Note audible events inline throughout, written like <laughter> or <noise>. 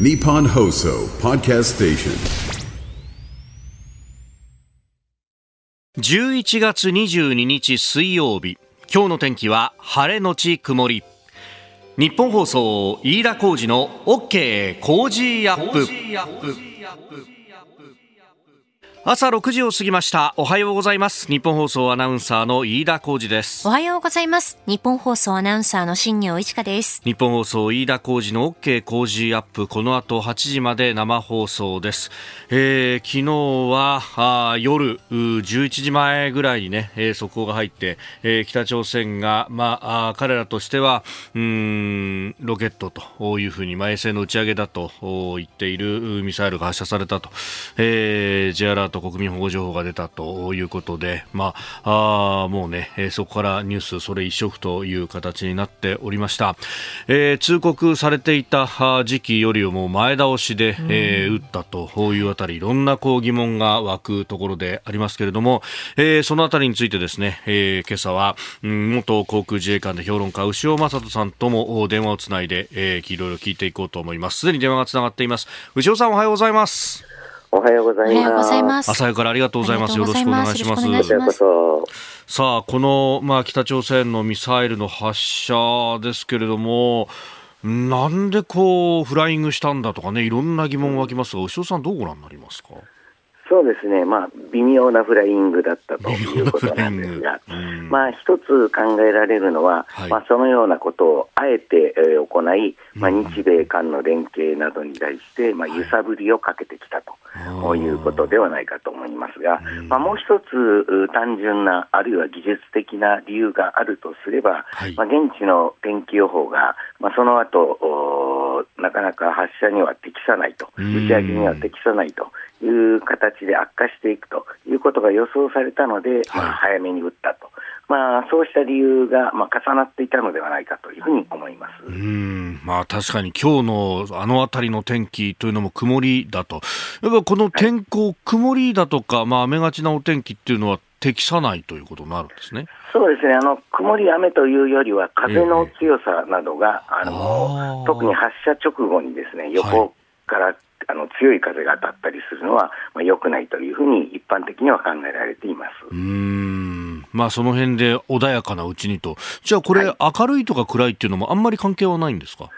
ニポンホーソーパーキャストステーション11月22日水曜日。今日の天気は晴れのち曇り。日本放送飯田浩二の OK 工事アップ。朝6時を過ぎました。おはようございます。日本放送アナウンサーの飯田浩二です。おはようございます。日本放送アナウンサーの新業一華です。日本放送飯田浩二の OK 工事アップ。この後8時まで生放送です、えー昨日はあー夜うー11時前ぐらいにね、えー速報が入って、えー北朝鮮が、まあ、あー彼らとしてはうーんロケットというふうに、まあ、衛星の打ち上げだとお言っているうミサイルが発射されたと、えー J アラート国民保護情報が出たということで、まあ、あーもうね、えーそこからニュースそれ一色という形になっておりました、えー通告されていた時期よりも前倒しで、えー撃ったというあたりいろんなこう疑問が湧くところでありますけれども、えーそのあたりについてですね、えー今朝は、うん元航空自衛官で評論家牛尾正人さんともお電話をつないで、えーいろいろ聞いていこうと思います。すでに電話がつながっています。牛尾さんおはようございますおはようございます。朝早くからありがとうございます。よろしくお願いします。さあ、この、まあ、北朝鮮のミサイルの発射ですけれども、なんでこう、フライングしたんだとかね、いろんな疑問湧きますが、牛尾さんどうご覧になりますか？そうですね、まあ、微妙なフライングだったということなんですが、まあ、一つ考えられるのは、はい。まあ、そのようなことをあえて、えー行い、まあ、日米韓の連携などに対して、まあ、揺さぶりをかけてきたと、はいいうことではないかと思いますが、まあ、もう一つう単純な、あるいは技術的な理由があるとすれば、はい。まあ、現地の天気予報が、まあ、その後おなかなか発射には適さないと、うん。打ち上げには適さないという形で悪化していくということが予想されたので、まあ、早めに打ったと、まあ、そうした理由が、まあ、重なっていたのではないかというふうに思います。うーん、まあ確かに今日のあの辺りの天気というのも曇りだと。やっぱこの天候、曇りだとか、まあ雨がちなお天気っていうのは適さないということになるんですね。そうですね、あの曇り、雨というよりは、風の強さなどが、ああー。の特に発射直後にですね横から、あの強い風が当たったりするのは、まあ、良くないというふうに一般的には考えられています。うーん。まあその辺で穏やかなうちにと。じゃあこれ、明るいとか暗いっていうのもあんまり関係はないんですか？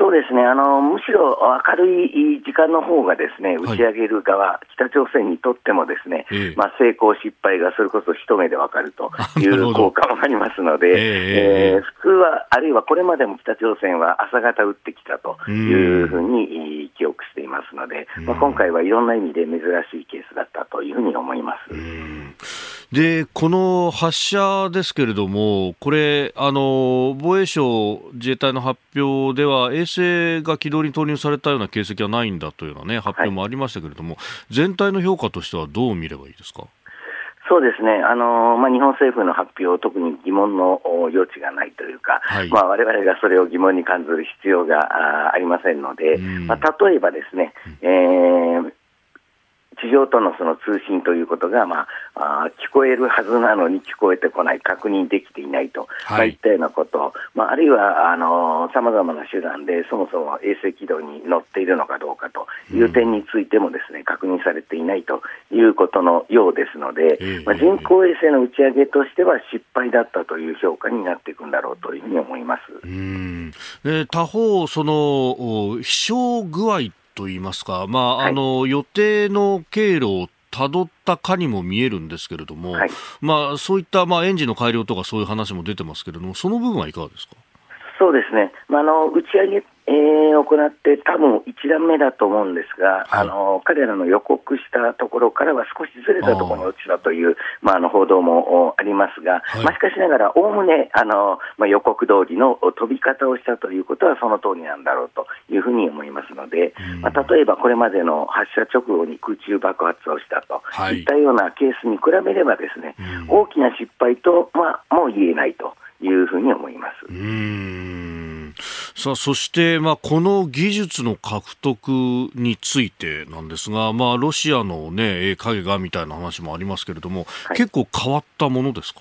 そうですね。あのむしろ明るい時間の方がですねはい。打ち上げる側、北朝鮮にとってもですね、ええ。まあ、成功、失敗がそれこそ一目でわかるという効果もありますので、えええええー普通は、あるいはこれまでも北朝鮮は朝方撃ってきたというふうに記憶していますので、まあ、今回はいろんな意味で珍しいケースだったというふうに思います。で、この発射ですけれども、これ、あの、防衛省自衛隊の発表では、衛星が軌道に投入されたような形跡はないんだというようなね、発表もありましたけれども、全体の評価としてはどう見ればいいですか？そうですね、あのまあ、日本政府の発表、特に疑問のお余地がないというか、はい。まあ我々がそれを疑問に感じる必要がありませんので、うん。まあ、例えばですね、えー地上とのその通信ということが、まあ、あー聞こえるはずなのに聞こえてこない、確認できていないと、はい。まあ、いったようなこと、まあ、あるいはさまざまな手段でそもそも衛星軌道に乗っているのかどうかという点についてもですね、確認されていないということのようですので、ええ。まあ、人工衛星の打ち上げとしては失敗だったという評価になっていくんだろうというふうに思います。うん。で他方、そのお飛翔具合といいますか、まあはい。あの予定の経路をたどったかにも見えるんですけれども、はい。まあ、そういった、まあ、エンジンの改良とかそういう話も出てますけれども、その部分はいかがですか？そうですね、まあ、あの打ち上げ、えー行って、多分1段目だと思うんですが、はい。あの彼らの予告したところからは少しずれたところに落ちたというまあ、あの報道もおありますが、はい。まあ、しかしながら、おおむねあの、まあ、予告通りの飛び方をしたということはその通りなんだろうというふうに思いますので、まあ、例えばこれまでの発射直後に空中爆発をしたとはい。いったようなケースに比べれば、ですね、大きな失敗と、まあ、もう言えないというふうに思います。さあそして、まあ、この技術の獲得についてなんですが、まあ、ロシアの、ね、影がみたいな話もありますけれども、はい。結構変わったものですか？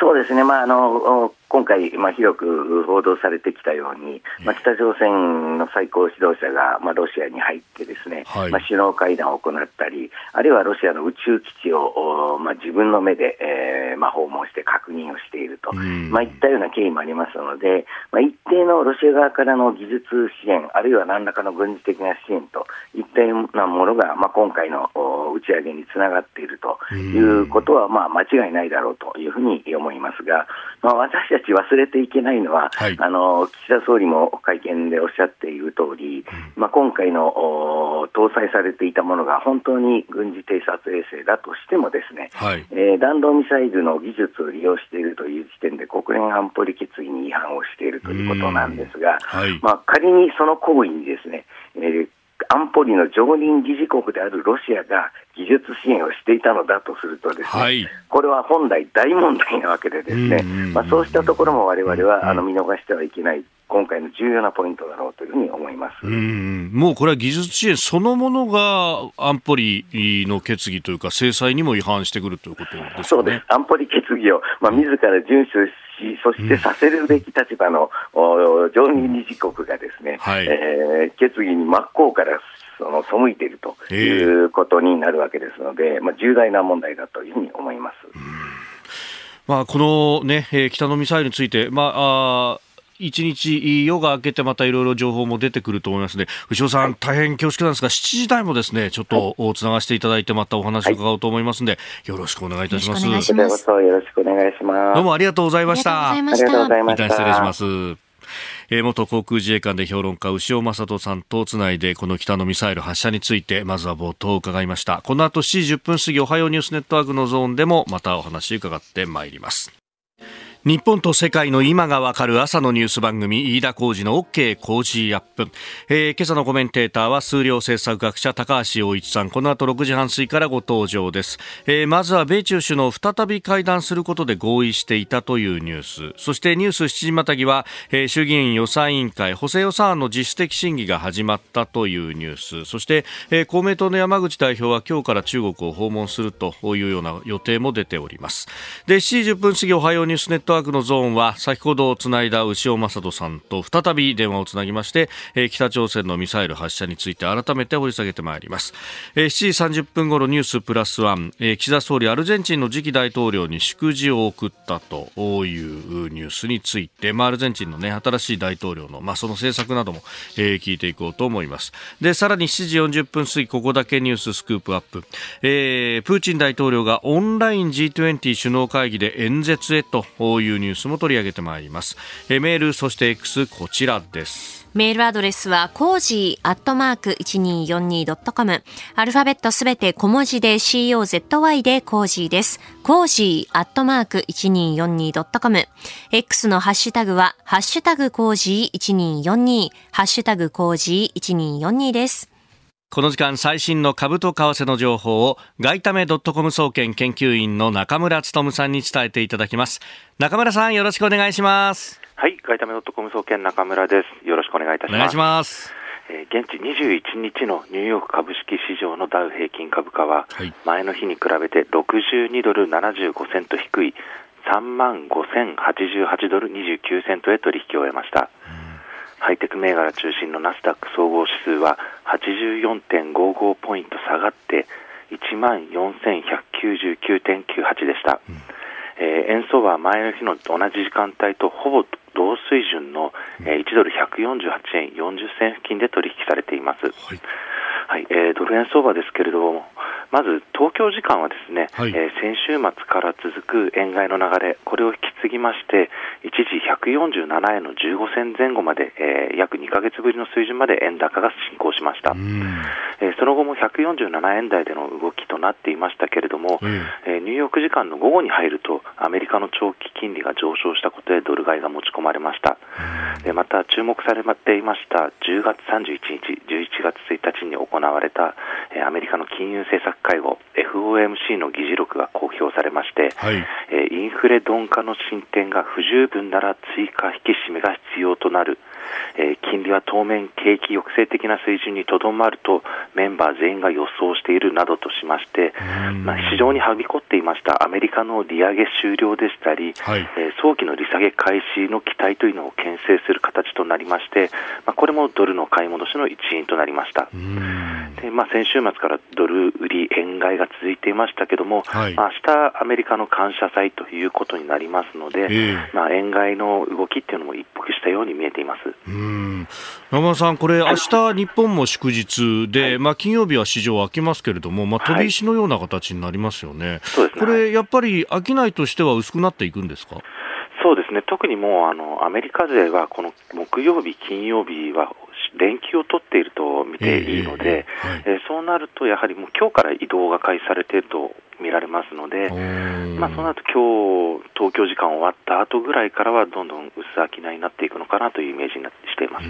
そうですね、まあ、あのお今回、まあ、広く報道されてきたように、まあ、北朝鮮の最高指導者が、まあ、ロシアに入ってですね、はい、まあ、首脳会談を行ったり、あるいはロシアの宇宙基地を、まあ、自分の目で、えーまあ、訪問して確認をしていると、まあ、いったような経緯もありますので、まあ、一定のロシア側からの技術支援、あるいは何らかの軍事的な支援といったようなものが、まあ、今回の打ち上げにつながっているということは、まあ、間違いないだろうというふうに思いますが、まあ、私たち忘れていけないのは、はい、あの岸田総理も会見でおっしゃっている通り、まあ、今回の搭載されていたものが本当に軍事偵察衛星だとしても、ですね、はい、えー、弾道ミサイルの技術を利用しているという時点で、国連安保理決議に違反をしているということなんですが、はい、まあ、仮にその行為にですね、えー安保理の常任理事国であるロシアが技術支援をしていたのだとすると、ですね、はい、これは本来、大問題なわけで、ですね、まあ、そうしたところもわれわれはあの見逃してはいけない。今回の重要なポイントだろうというふうに思いますうんもうこれは技術支援そのものが安保理の決議というか、制裁にも違反してくるということですね。そうです安保理決議を、まあ、自ら遵守し、そしてさせるべき立場の、うん、常任理事国がですね、はい、えー、決議に真っ向からその背いているということになるわけですので、まあ、重大な問題だというふうに思います。まあ、このね、えー、北のミサイルについて、まあ、あ一日夜が明けてまたいろいろ情報も出てくると思いますので、牛尾さん、大変恐縮なんですが、7時台もですね、ちょっとつながしていただいて、またお話を伺おうと思いますので、よろしくお願いいたします。よろしくお願いします。どうもありがとうございました。ありがとうございました。失礼します。えー、元航空自衛官で評論家牛尾正人さんとつないでこの北のミサイル発射についてまずは冒頭伺いましたこの後7時10分過ぎおはようニュースネットワークのゾーンでもまたお話伺ってまいります日本と世界の今がわかる朝のニュース番組飯田浩二の OK 工事アップ、えー、今朝のコメンテーターは数量政策学者高橋洋一さん。この後6時半過ぎからご登場です、えー、まずは米中首脳再び会談することで合意していたというニュース。そしてニュース7時またぎは、えー、衆議院予算委員会補正予算案の実質的審議が始まったというニュース。そして、えー、公明党の山口代表は今日から中国を訪問するというような予定も出ております。で7時10分過ぎおはようニュースネットワークのゾーンは先ほどつないだ牛尾正人さんと再び電話をつなぎまして、えー、北朝鮮のミサイル発射について改めて掘り下げてまいります、えー、7時30分ごろニュースプラスワン、えー、岸田総理アルゼンチンの次期大統領に祝辞を送ったというニュースについて、まあ、アルゼンチンの、ね、新しい大統領の、まあ、その政策なども、えー、聞いていこうと思います。でさらに7時40分過ぎここだけニューススクープアップ、えー、プーチン大統領がオンライン G20 首脳会議で演説へというういうニュースも取り上げてまいります。えメール、そして X、こちらです。メールアドレスは、コージーアットマーク 1242.com。アルファベットすべて小文字で COZY でコージーです。コージーアットマーク 1242.com。X のハッシュタグは、ハッシュタグコージー1242、ハッシュタグコージー1242です。この時間最新の株と為替の情報を外為ドットコム総研研究員の中村努さんに伝えていただきます。中村さんよろしくお願いします。はい、外為ドットコム総研中村です。よろしくお願いいたします。お願いします。えー、現地21日のニューヨーク株式市場のダウ平均株価は、前の日に比べて62ドル75セント低い3万5088ドル29セントへ取引を終えました。ハイテク銘柄中心のナスダック総合指数は84.55ポイント下がって1万4199.98でした、うん、えー、円相場は前の日の同じ時間帯とほぼ同水準の、えー、1ドル148円40銭付近で取引されています、はいはいえー、ドル円相場ですけれども、まず東京時間はですね、はい、えー、先週末から続く円買いの流れ、これを引き継ぎまして、一時147円の15銭前後まで、えー、約2か月ぶりの水準まで円高が進行しました。えー、その後も147円台での動きとなっていましたけれども、えー、ニューヨーク時間の午後に入ると、アメリカの長期金利が上昇したことでドル買いが持ち込まれました。でまた注目されていました10月31日、11月1日に行われた、えー、アメリカの金融政策会合 FOMC の議事録が公表されまして、はい、えインフレ鈍化の進展が不十分なら追加引き締めが必要となるえー、金利は当面景気抑制的な水準にとどまるとメンバー全員が予想しているなどとしまして、まあ、市場にはびこっていました。アメリカの利上げ終了でしたり、はい、えー、早期の利下げ開始の期待というのを牽制する形となりまして、まあ、これもドルの買い戻しの一因となりました。でまあ、先週末からドル売り円買いが続いていましたけども、はい。まあ、明日アメリカの感謝祭ということになりますので、えー、まあ、円買いの動きっていうのも一服したように見えています。うん。山村さん、これ、明日日本も祝日で、はい、まあ、金曜日は市場開きますけれども、まあ、飛び石のような形になりますよね、はい、これ、やっぱり商いとしては薄くなっていくんですか？そうですね、特にもうあのアメリカ勢は、この木曜日、金曜日は連休を取っていると見ていいので、えーはい、えー、そうなると、やはりもう今日から移動が開始されていると見られますので、まあ、そうなると今日東京時間終わった後ぐらいからはどんどん薄商いになっていくのかなというイメージになってしています。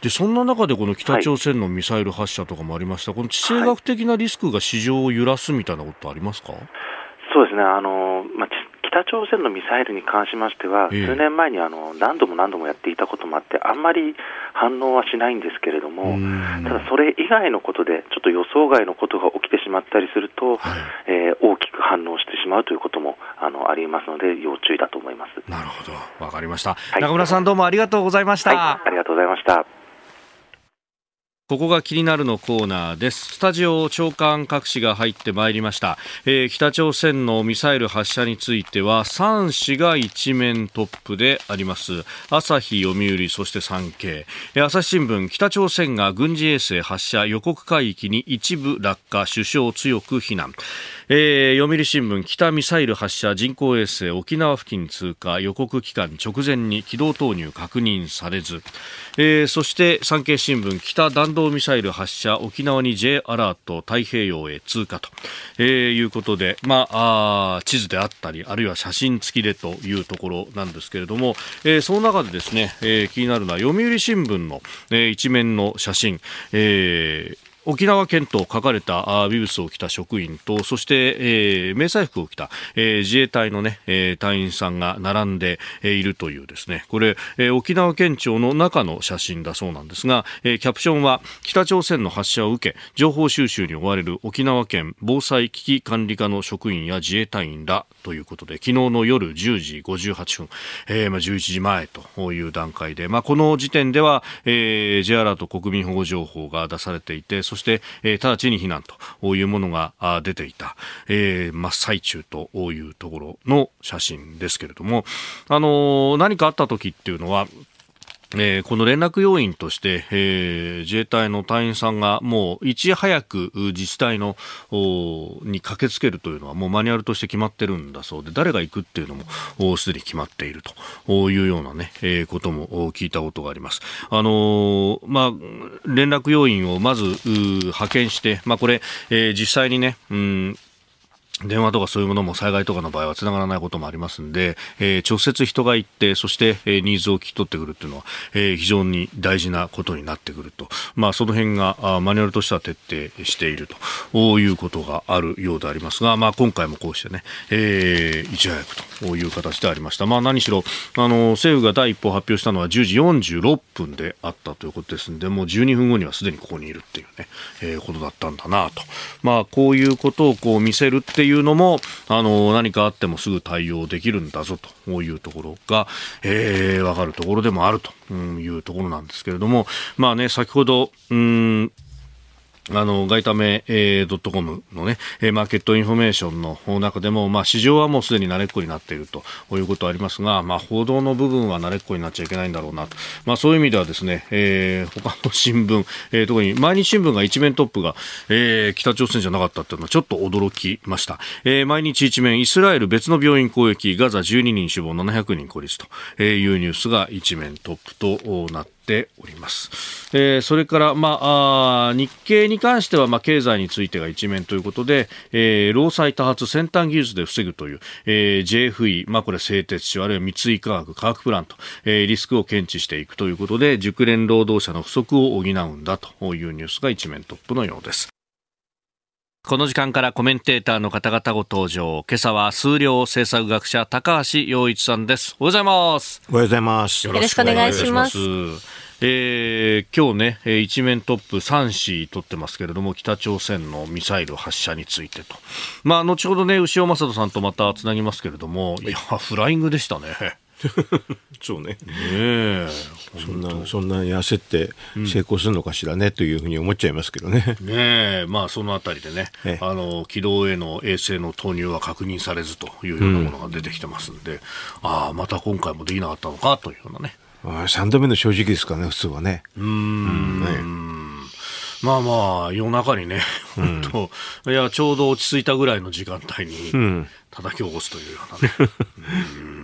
でそんな中でこの北朝鮮のミサイル発射とかもありました、はい、この地政学的なリスクが市場を揺らすみたいなことありますか、そうですね。あの、まあ北朝鮮のミサイルに関しましては、数年前にあの何度も何度もやっていたこともあって、あんまり反応はしないんですけれども、ただそれ以外のことで、ちょっと予想外のことが起きてしまったりすると、はい、えー、大きく反応してしまうということもあのありますので、要注意だと思います。なるほど、わかりました、はい、中村さん、どうもありがとうございました。はい、ありがとうございました。ここが気になるのコーナーです。スタジオ長官各紙が入ってまいりました、えー、北朝鮮のミサイル発射については3紙が一面トップであります。朝日、読売、そして産経。朝日新聞、北朝鮮が軍事衛星発射予告海域に一部落下、首相強く非難。えー、読売新聞北ミサイル発射人工衛星沖縄付近通過予告期間直前に軌道投入確認されず、えー、そして産経新聞北弾道ミサイル発射沖縄に J アラート太平洋へ通過と、えー、いうことで、まあ、あ地図であったりあるいは写真付きでというところなんですけれども、えー、その中でですね、えー、気になるのは読売新聞の、えー、一面の写真、えー沖縄県と書かれたビブスを着た職員とそして、えー、迷彩服を着た、えー、自衛隊のね、えー、隊員さんが並んで、いるというですね。これ、えー、沖縄県庁の中の写真だそうなんですが、えー、キャプションは北朝鮮の発射を受け情報収集に追われる沖縄県防災危機管理課の職員や自衛隊員らということで昨日の夜10時58分、えーまあ、11時前という段階で、まあ、この時点では、えー、J アラート国民保護情報が出されていてそして、えー、直ちに避難というものが出ていた、えー、真っ最中というところの写真ですけれども、あのー、何かあった時っていうのは、えー、この連絡要員として、えー、自衛隊の隊員さんがもういち早く自治体のに駆けつけるというのはもうマニュアルとして決まってるんだそうで誰が行くっていうのもすでに決まっているというようなね、えー、ことも聞いたことがあります。あのまあ、連絡要員をまず派遣して、まあ、これ、え実際にね、うん電話とかそういうものも災害とかの場合は繋がらないこともありますんで、えー、直接人が行って、そして、えー、ニーズを聞き取ってくるっていうのは、えー、非常に大事なことになってくると。まあ、その辺があマニュアルとしては徹底しているということがあるようでありますが、まあ、今回もこうしてね、えー、いち早くという形でありました。まあ、何しろ、あの、政府が第一報を発表したのは10時46分であったということですんで、もう12分後にはすでにここにいるっていうね、えー、ことだったんだなと。まあ、こういうことをこう見せるってっていうのも、あの、何かあってもすぐ対応できるんだぞというところが、えー、わかるところでもあるというところなんですけれども、まあね、先ほど、うん、あの、外為、えー、ドットコムのね、えー、マーケットインフォメーションの中でも、まあ、市場はもうすでに慣れっこになっているということはありますが、まあ、報道の部分は慣れっこになっちゃいけないんだろうなと。まあ、そういう意味ではですね、えー、他の新聞、えー、特に毎日新聞が一面トップが、えー、北朝鮮じゃなかったっていうのはちょっと驚きました。えー、毎日一面、イスラエル別の病院攻撃、ガザ12人死亡、700人孤立というニュースが一面トップとなってております。えー、それから、まあ、あ日経に関しては、まあ、経済についてが一面ということで、えー、労災多発先端技術で防ぐという、えー、JFE、まあ、これ製鉄所、あるいは三井化学、化学プラント、えー、リスクを検知していくということで、熟練労働者の不足を補うんだというニュースが一面トップのようです。この時間からコメンテーターの方々ご登場。今朝は数量政策学者高橋洋一さんです。おはようございます。おはようございます。よろしくお願いします。えー、今日ね、一面トップ3紙取ってますけれども、北朝鮮のミサイル発射についてと。まあ、後ほどね、牛尾正人さんとまたつなぎますけれども、いや、フライングでしたね。<laughs> そうね。ねそんな、そんなに焦って成功するのかしらね、うん、というふうに思っちゃいますけどね。ねまあそのあたりでね、あの、軌道への衛星の投入は確認されずというようなものが出てきてますんで、うん、ああ、また今回もできなかったのかというようなね。3度目の正直ですかね、普通はね。うん。ねまあまあ、夜中にね、本当、うん、いや、ちょうど落ち着いたぐらいの時間帯に叩き起こすというようなね。う <laughs> ん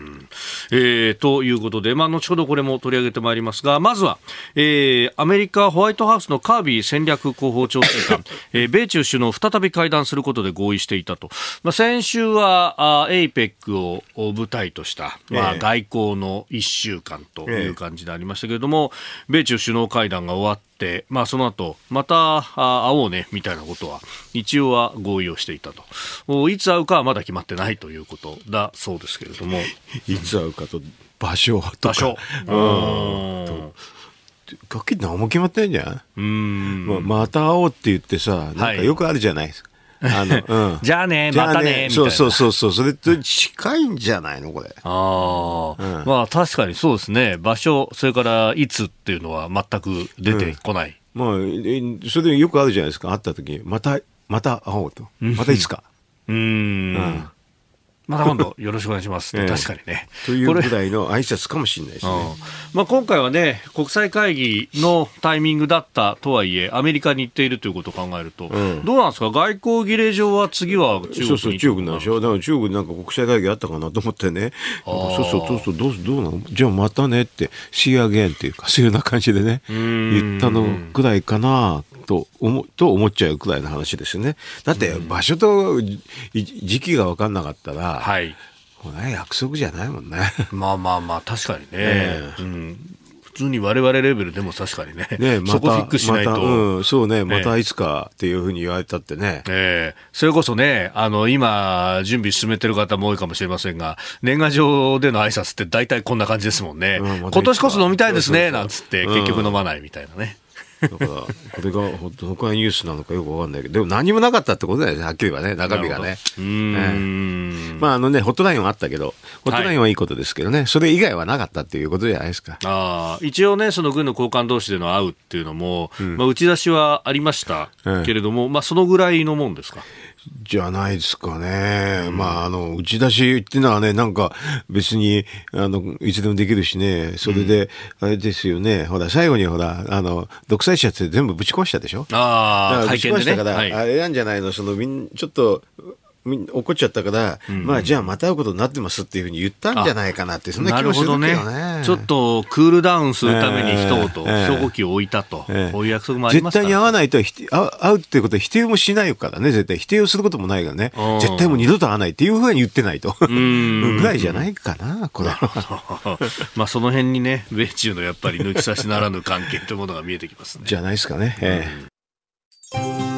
えー、ということで、まあ、後ほどこれも取り上げてまいりますが、まずは、えー、アメリカホワイトハウスのカービー戦略広報調整官、<laughs> えー、米中首脳再び会談することで合意していたと。まあ、先週は、あ APEC を舞台とした、まあ、外交の1週間という感じでありましたけれども、米中首脳会談が終わって、まあ、その後、また会おうね、みたいなことは、一応は合意をしていたと。いつ会うかはまだ決まってないということだそうですけれども。<laughs> いつ会うかと、場所とか。場所。うん楽器何も決まってんじゃん。うん、まあ、また会おうって言ってさ、なんかよくあるじゃないですか。あの、<laughs> うん、じゃあね、またね、そうそうそうそう、それと近いんじゃないの、これ。ああ、うん、まあ確かにそうですね、場所、それからいつっていうのは全く出てこない。うん、まあ、それでよくあるじゃないですか、会った時また、また会おうと。またいつか。うん。うんまた今度よろしくお願いします、え確かにね。というぐらいの挨拶かもしれないですね。まあ、今回はね、国際会議のタイミングだったとはいえ、アメリカに行っているということを考えると、うん、どうなんですか、外交儀礼上は次は中国そうそう、中国なんでしょ、だから中国なんか国際会議あったかなと思ってね、そうそう、そうそう、どうどうなの？じゃあまたねって、See you again っていうか、そういうような感じでね、言ったのぐらいかなと思と思っちゃうくらいの話ですよね。だって場所と時期が分かんなかったら、はい、約束じゃないもんね。まあまあまあ確かにね。えー、うん。普通に我々レベルでも確かにね、ねま、そこフィックしないと、まうん、そうね、またいつかっていうふうに言われたってね、えー、それこそね、あの今、準備進めてる方も多いかもしれませんが、年賀状での挨拶って大体こんな感じですもんね、うん、今年こそ飲みたいですねなんつって、結局飲まないみたいなね。だから、これが本当、他のニュースなのかよくわかんないけど、でも何もなかったってことだよね、はっきり言えばね、中身がね。うん、まあ、あのね、ホットラインはあったけど、ホットラインはいいことですけどね、はい、それ以外はなかったっていうことじゃないですか。あ一応ね、その軍の高官同士での会うっていうのも、うん、まあ、打ち出しはありましたけれども、まあ、そのぐらいのもんですか？じゃないですかね。うん、まあ、あの、打ち出しっていうのはね、なんか別に、あの、いつでもできるしね、それで、あれですよね、ほら、最後にほら、あの、独裁者って全部ぶち壊したでしょ？ああ、ぶち壊したから、ねはい、あれなんじゃないの、その、みん、ちょっと、怒っちゃったから、うん、まあじゃあまた会うことになってますっていうふうに言ったんじゃないかなって、そんな気もするけどね。ねちょっとクールダウンするために一言、証拠機を置いたと、えー、こういう約束もあります絶対に会わないと会うっていうことは否定もしないからね、絶対。否定をすることもないからね。絶対もう二度と会わないっていうふうに言ってないと。ぐらいじゃないかな、これは。<laughs> まあその辺にね、米中のやっぱり抜き差しならぬ関係というものが見えてきますね。じゃないですかね。えー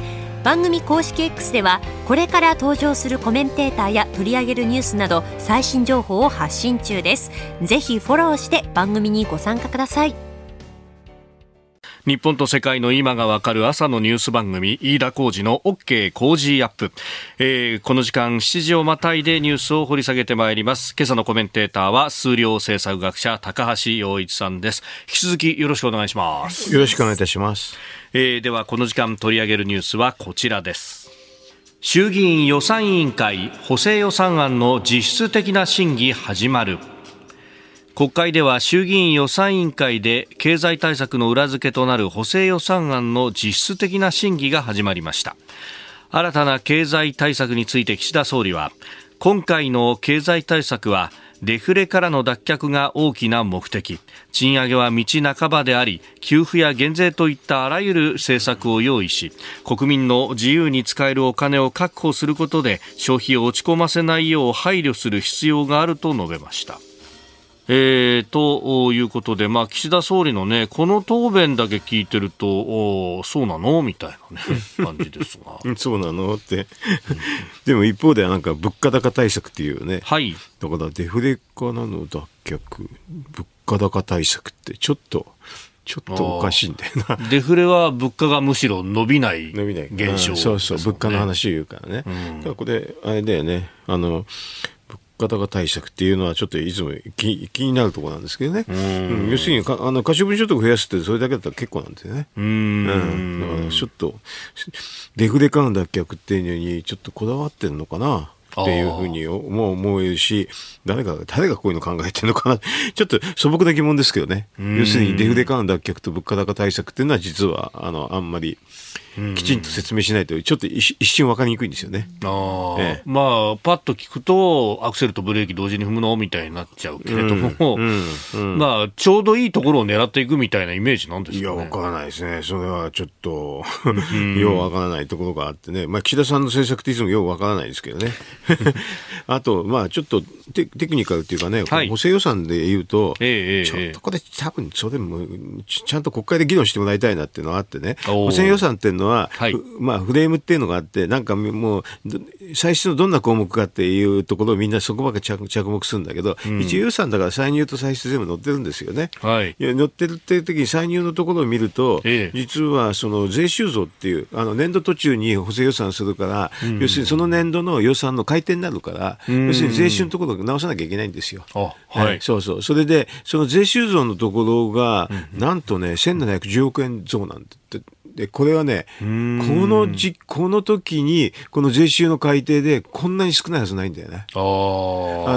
番組公式 X ではこれから登場するコメンテーターや取り上げるニュースなど最新情報を発信中です。ぜひフォローして番組にご参加ください。日本と世界の今がわかる朝のニュース番組飯田浩二の OK 工事アップ、えー、この時間7時をまたいでニュースを掘り下げてまいります。今朝のコメンテーターは数量政策学者高橋洋一さんです。引き続きよろしくお願いします。よろしくお願いいたします、えー、ではこの時間取り上げるニュースはこちらです。衆議院予算委員会補正予算案の実質的な審議始まる国会では衆議院予算委員会で経済対策の裏付けとなる補正予算案の実質的な審議が始まりました。新たな経済対策について岸田総理は今回の経済対策はデフレからの脱却が大きな目的。賃上げは道半ばであり給付や減税といったあらゆる政策を用意し国民の自由に使えるお金を確保することで消費を落ち込ませないよう配慮する必要があると述べました。えー、ということで、まあ、岸田総理のね、この答弁だけ聞いてると、おそうなの？みたいなね、感じですが。<laughs> そうなの？って。<laughs> でも一方ではなんか物価高対策っていうね。はい。だからデフレからの？脱却、物価高対策ってちょっと、ちょっとおかしいんだよな。デフレは物価がむしろ伸びない伸びない現象、ね、そうそう、物価の話を言うからね。うん、だからこれ、あれだよね。あの、方々対策っていうのはちょっといつも気気になるところなんですけどね。うん、要するにかあの可処分所得増やすってそれだけだったら結構なんですよね。うん,、だからちょっとデフレ感脱却っていうのにちょっとこだわってるのかな。っていうふうに思思うし、誰が、誰がこういうの考えてるのかな。ちょっと素朴な疑問ですけどね。要するにデフレ感脱却と物価高対策っていうのは実は、あの、あんまり、きちんと説明しないと、ちょっと一瞬分かりにくいんですよね。あええ、まあ、パッと聞くと、アクセルとブレーキ同時に踏むのみたいになっちゃうけれども、うん。うん、まあ、ちょうどいいところを狙っていくみたいなイメージなんですかね。いや、分からないですね。それはちょっとよう分からないところがあってね。まあ、岸田さんの政策っていつもよう分からないですけどね。<laughs> あと、まあ、ちょっとテテクニカルっていうかね、はい、補正予算で言うと、ええ、ちょっとこれ、多分それもちゃんと国会で議論してもらいたいなっていうのがあってね、補正予算っていうのは、はい、まあ、フレームっていうのがあって、なんかもう、最初のどんな項目かっていうところをみんなそこばっか着着目するんだけど、うん、一応予算だから歳入と歳出全部載ってるんですよね。はい、いや載ってるっていう時に歳入のところを見ると、ええ、実はその税収増っていう、あの年度途中に補正予算するから、うん、要するにその年度の予算の改定になるから、うん、要するに税収のところを直さなきゃいけないんですよ。はい、そうそう。それで、その税収増のところが、なんとね、1710億円増なんて。で、これはね、このじ、この時に、この税収の改定で、こんなに少ないはずないんだよね。あ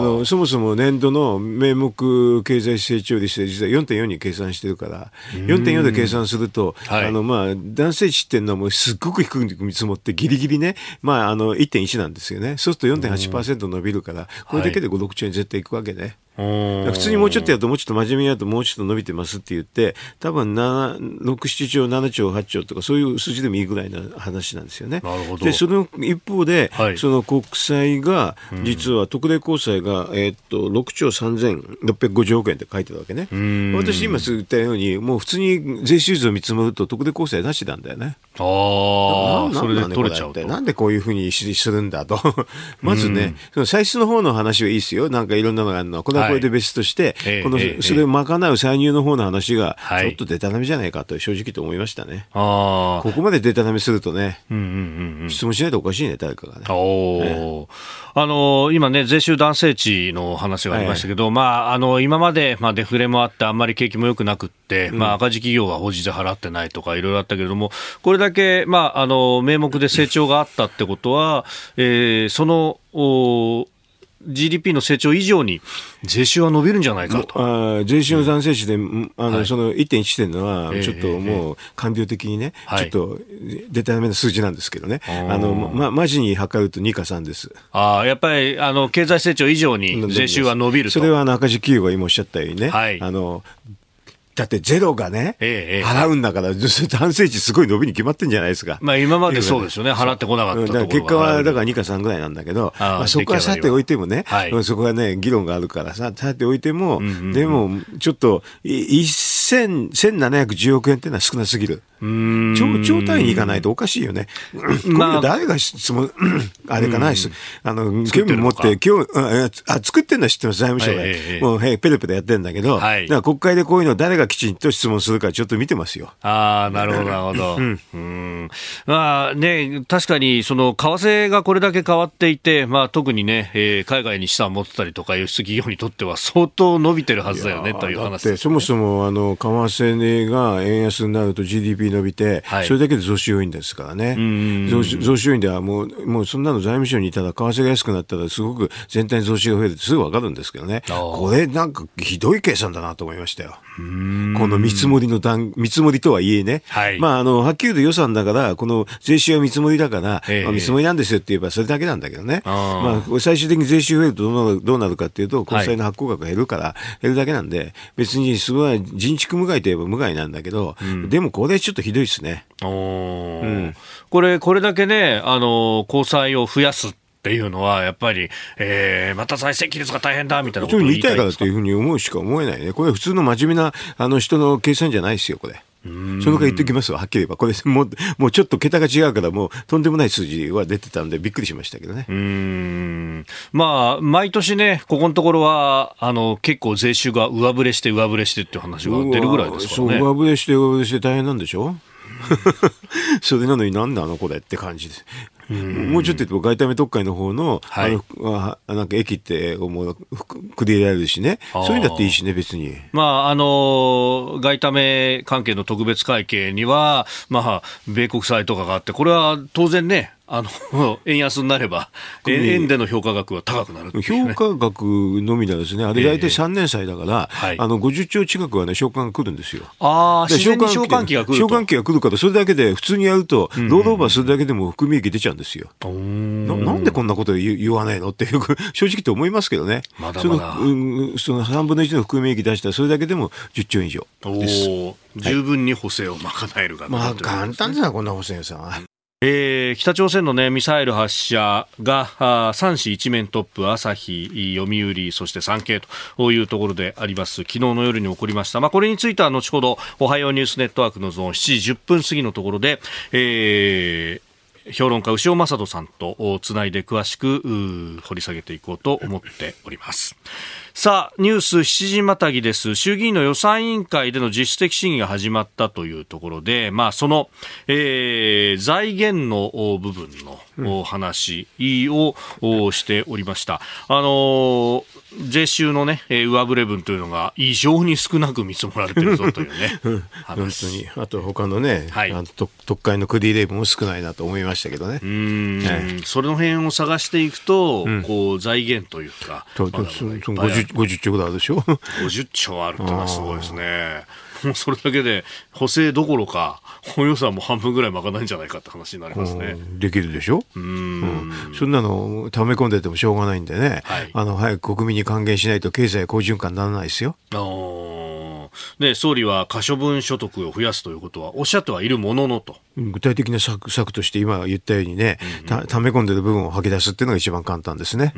の、そもそも年度の名目経済成長率で実は4.4に計算してるから、4.4で計算すると、はい、あの、まあ、男性値っていうのはもうすっごく低く見積もって、ギリギリね、まあ、あの、1.1なんですよね。そうすると4.8%伸びるから、これだけで5、6兆円絶対いくわけね。普通にもうちょっとやると、もうちょっと真面目にやると、もうちょっと伸びてますって言って、多分7、6、7兆、7兆、8兆とか、そういう数字でもいいぐらいな話なんですよね。で、その一方で、はい、その国債が、実は特例公債が、えー、っと、6兆3650億円って書いてるわけね。私今言ったように、もう普通に税収図を見積もると、特例公債なしなんだよね。ああ、それで取れちゃうと。なんでこういうふうにするんだと。<laughs> まずね、その歳出の方の話はいいですよ。なんかいろんなのがあるのは。これはこれで別として、はい、この、それを賄う歳入の方の話が、ちょっとでたらめじゃないかと正直と思いましたね。はい、ここまででたらめするとね、うんうんうん、質問しないとおかしいね、誰かがね。おあの今ね、税収男性値の話がありましたけど、はい、まあ、あの今まで、まあ、デフレもあって、あんまり景気も良くなくって、うん、まあ、赤字企業は法人税払ってないとか、いろいろあったけれども、これだけ、まあ、あの名目で成長があったってことは、えー、そのお GDP の成長以上に税収は伸びるんじゃないかと。あ税収の残性値で、うん、あの、はい、その1.1っていうのは、ちょっともう、官僚的にね、ちょっと、出ための数字なんですけどね。あの、ま、マジに測ると2か3です。ああ、やっぱり、あの、経済成長以上に税収は伸びると。それはあの赤字企業が今おっしゃったようにね、はい、あの、だってゼロがね、ええ、払うんだから、男性値すごい伸びに決まってんじゃないですか。まあ今までそうですよね、払ってこなかった結果はだから2か3ぐらいなんだけど、あまあ、そこはさておいてもね、はい、そこはね、議論があるからさ、さておいても、うんうんうん、でも、ちょっと、1710億円っていうのは少なすぎる。超超単位に行かないとおかしいよね。まあ、誰が質問、<clears throat> あれかな、あの、興味持って、今日、あ、作ってんのは知ってます、財務省で。もう、へペラペラやってんだけど、はい、だから国会でこういうの誰がきちんと質問するかちょっと見てますよ。ああ、なるほど、なるほど。うん。うんまあね、確かに、その、為替がこれだけ変わっていて、まあ特にね、えー、海外に資産を持ってたりとか、輸出企業にとっては相当伸びてるはずだよね、という話でそもそも、あの、為替が円安になると GDP 伸びて、はい、それだけで増収要因ですからね。増増収要因ではもう、もうそんなの財務省にいたら、為替が安くなったら、すごく全体に増収が増えるってすぐわかるんですけどね。これなんかひどい計算だなと思いましたよ。この見積もりの段、見積もりとはいえね。はい、まあ、あの、はっきり言うと予算だから、この税収は見積もりだから、えー、まあ、見積もりなんですよって言えばそれだけなんだけどね。まあ、最終的に税収増えるとどうなるどうなるかっていうと、国債の発行額が減るから、減るだけなんで、別にすごい人畜無害といえば無害なんだけど、うん、でもこれちょっとひどいですね。うん、これ、これだけね、あの、交際を増やすっていうのは、やっぱり、えー、また財政規律が大変だみたいなことを言いたいか？らというふうに思うしか思えないね。これ普通の真面目なあの人の計算じゃないですよ、これ。そのか言っておきますわ、はっきり言えば。これ、もう、もうちょっと桁が違うから、もうとんでもない数字は出てたんで、びっくりしましたけどね。うん。まあ、毎年ね、ここのところは、あの、結構税収が上振れして、上振れしてっていう話が出るぐらいですからね。上振れして、上振れして大変なんでしょ？<laughs> それなのになんなの？これって感じです。もうちょっと言うと外為特会の方の、はい、あのなんか駅ってもうくり入れられるしね、そういうのだっていいしね、別に。まあ、あの外為関係の特別会計には、まあ、米国債とかがあって、これは当然ね、あの <laughs> 円安になれば、円での評価額は高くなる、ね、評価額のみなんですね、あれ大体3年債だから、えー、あの50兆近くはね、償還が来るんですよ。ああ、償還期が来る償還期が来るから、それだけで、普通にやると、ロードオーバーするだけでも含み益出ちゃうんですよ。ななんでこんなこと言わないのって、<laughs> 正直と思いますけどね、まだまだ。その、うん、その3分の1の含み益出したら、それだけでも10兆以上です。十分に補正を賄えるが、まあ簡単ですな、こんな補正さ。えー、北朝鮮の、ね、ミサイル発射が3市一面トップ朝日、読売そして産経というところであります昨日の夜に起こりました、まあ、これについては後ほどおはようニュースネットワークのゾーン7時10分過ぎのところで、えー評論家牛尾正人さんとつないで詳しく掘り下げていこうと思っております。さあ、ニュース7時またぎです。衆議院の予算委員会での実質的審議が始まったというところで、まあ、その、えー、財源の部分の話をしておりました。あのー税収のね、えー、上振れ分というのが異常に少なく見積もられてるぞというね、<laughs> 本当に、あと他のね、はい、あの特会のクリーレイブも少ないなと思いましたけどね。うん、はい、それの辺を探していくと、うん、こう財源というか、ま、50, 50兆ぐらいあるでしょ？50兆あるってのはすごいですね。もうそれだけで補正どころか本予算も半分ぐらい賄えんじゃないかって話になりますね。できるでしょ？うん、そんなの溜め込んでてもしょうがないんでね、はい、あの早く国民に還元しないと経済好循環にならないですよ。で総理は可処分所得を増やすということはおっしゃってはいるもののと。具体的な策策として今言ったようにね、うんうん、ため込んでる部分を吐き出すっていうのが一番簡単ですね。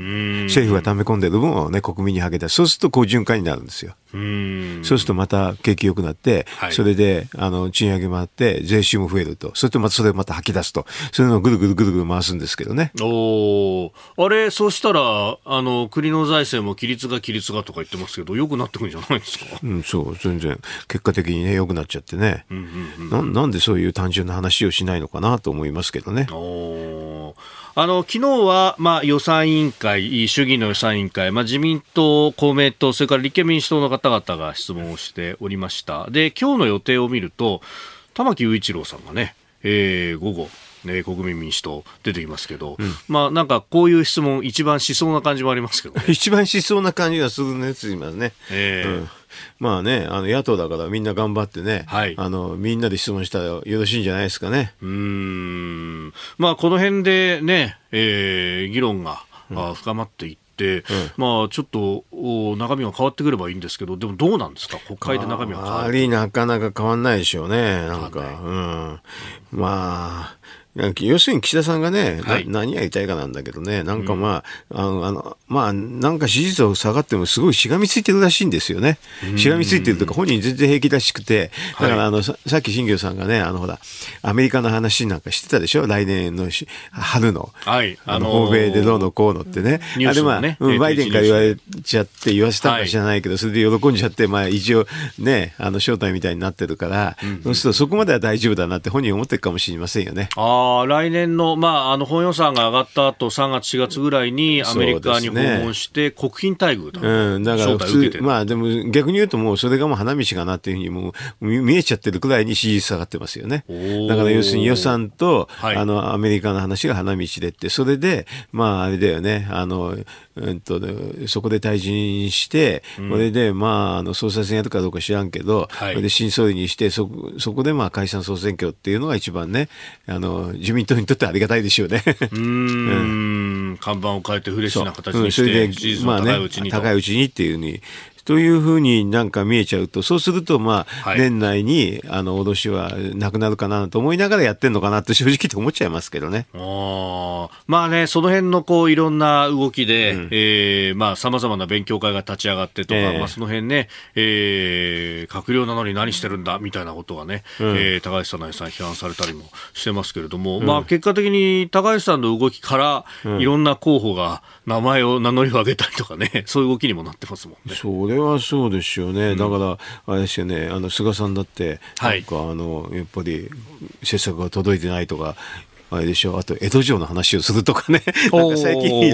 政府がため込んでる部分をね、国民に吐き出す。そうすると好循環になるんですよ。うそうするとまた景気良くなって、はい、それで、あの、賃上げもあって、税収も増えると。それとまたそれをまた吐き出すと。そういうのをぐるぐるぐるぐる回すんですけどね。おあれ、そうしたら、あの、国の財政も規律が規律がとか言ってますけど、良くなってくるんじゃないですか？うん、そう、全然。結果的にね、良くなっちゃってね。うんうんうん、ななんでそういう単純な話話をしないのかなと思いますけどね。あの昨日は、まあ、予算委員会、衆議院の予算委員会、まあ、自民党、公明党、それから立憲民主党の方々が質問をしておりました。で、今日の予定を見ると、玉木雄一郎さんがね、えー、午後、ね、国民民主党出てきますけど、うん、まあなんかこういう質問一番しそうな感じもありますけど、ね、<laughs> 一番しそうな感じがするね、すいますね。えー、うん。まあね、あの野党だからみんな頑張ってね、はい、あのみんなで質問したらよろしいんじゃないですかね。うん。まあこの辺でね、えー、議論が、うん、深まっていって、うん、まあちょっと中身が変わってくればいいんですけど、でもどうなんですか、国会で中身が変わる。なかなか変わんないでしょうね、なんか、うん、まあ、要するに岸田さんがね、はい。な何やりたいかなんだけどね、なんかまあ、あの、あのまあ、なんか支持率を下がってもすごいしがみついてるらしいんですよね。しがみついてるというか、本人全然平気らしくて、だからあの、ささっき新業さんがね、あのほら、アメリカの話なんかしてたでしょ？来年のし春の。はい。あの、あのー欧米でどうのこうのってね。ニューあれまあ、うんバイデンから言われちゃって、言わせたかはいもしれないけど、それで喜んじゃって、まあ一応ね、あの、招待みたいになってるから、そうするとそこまでは大丈夫だなって本人思ってるかもしれませんよね。ああ、来年の、まあ、あの、本予算が上がった後、3月、4月ぐらいにアメリカに訪問して、国賓待遇だ、うん、だからまあでも逆に言うともうそれがもう花道かなっていうふうにもう見見えちゃってるくらいに支持率下がってますよね。ー。だから要するに予算と、はい。あの、アメリカの話が花道でって、それで、まああれだよね、あの、うんと、そこで退陣して、これで、まあ、あの、総裁選やるかどうか知らんけど、はい。それで新総理にして、そこ、そこでまあ解散総選挙っていうのが一番ね、あの、自民党にとってありがたいでしょうね。うーん、<laughs> 看板を変えてフレッシュな形うんにして、それでまあね高いうちにっていうふうに。というふうになんか見えちゃうと、そうすると、まあ、はい。年内に、あの、脅しはなくなるかなと思いながらやってんのかなって正直と思っちゃいますけどね。あー。まあね、その辺のこういろんな動きで、えーまあ様々な勉強会が立ち上がってとか、ええ。まあその辺ね、えー閣僚なのに何してるんだみたいなことがね、えー高橋さんなりさん批判されたりもしてますけれども、まあ結果的に高橋さんの動きから、いろんな候補が名前を名乗りを上げたりとかね、<laughs> そういう動きにもなってますもんね。それはそうですよね。だから、あれですよね、あの、菅さんだって、はないんか、あの、やっぱり、政策が届いてないとか、あれでしょ、あと、江戸城の話をするとかね、<laughs> なんか最近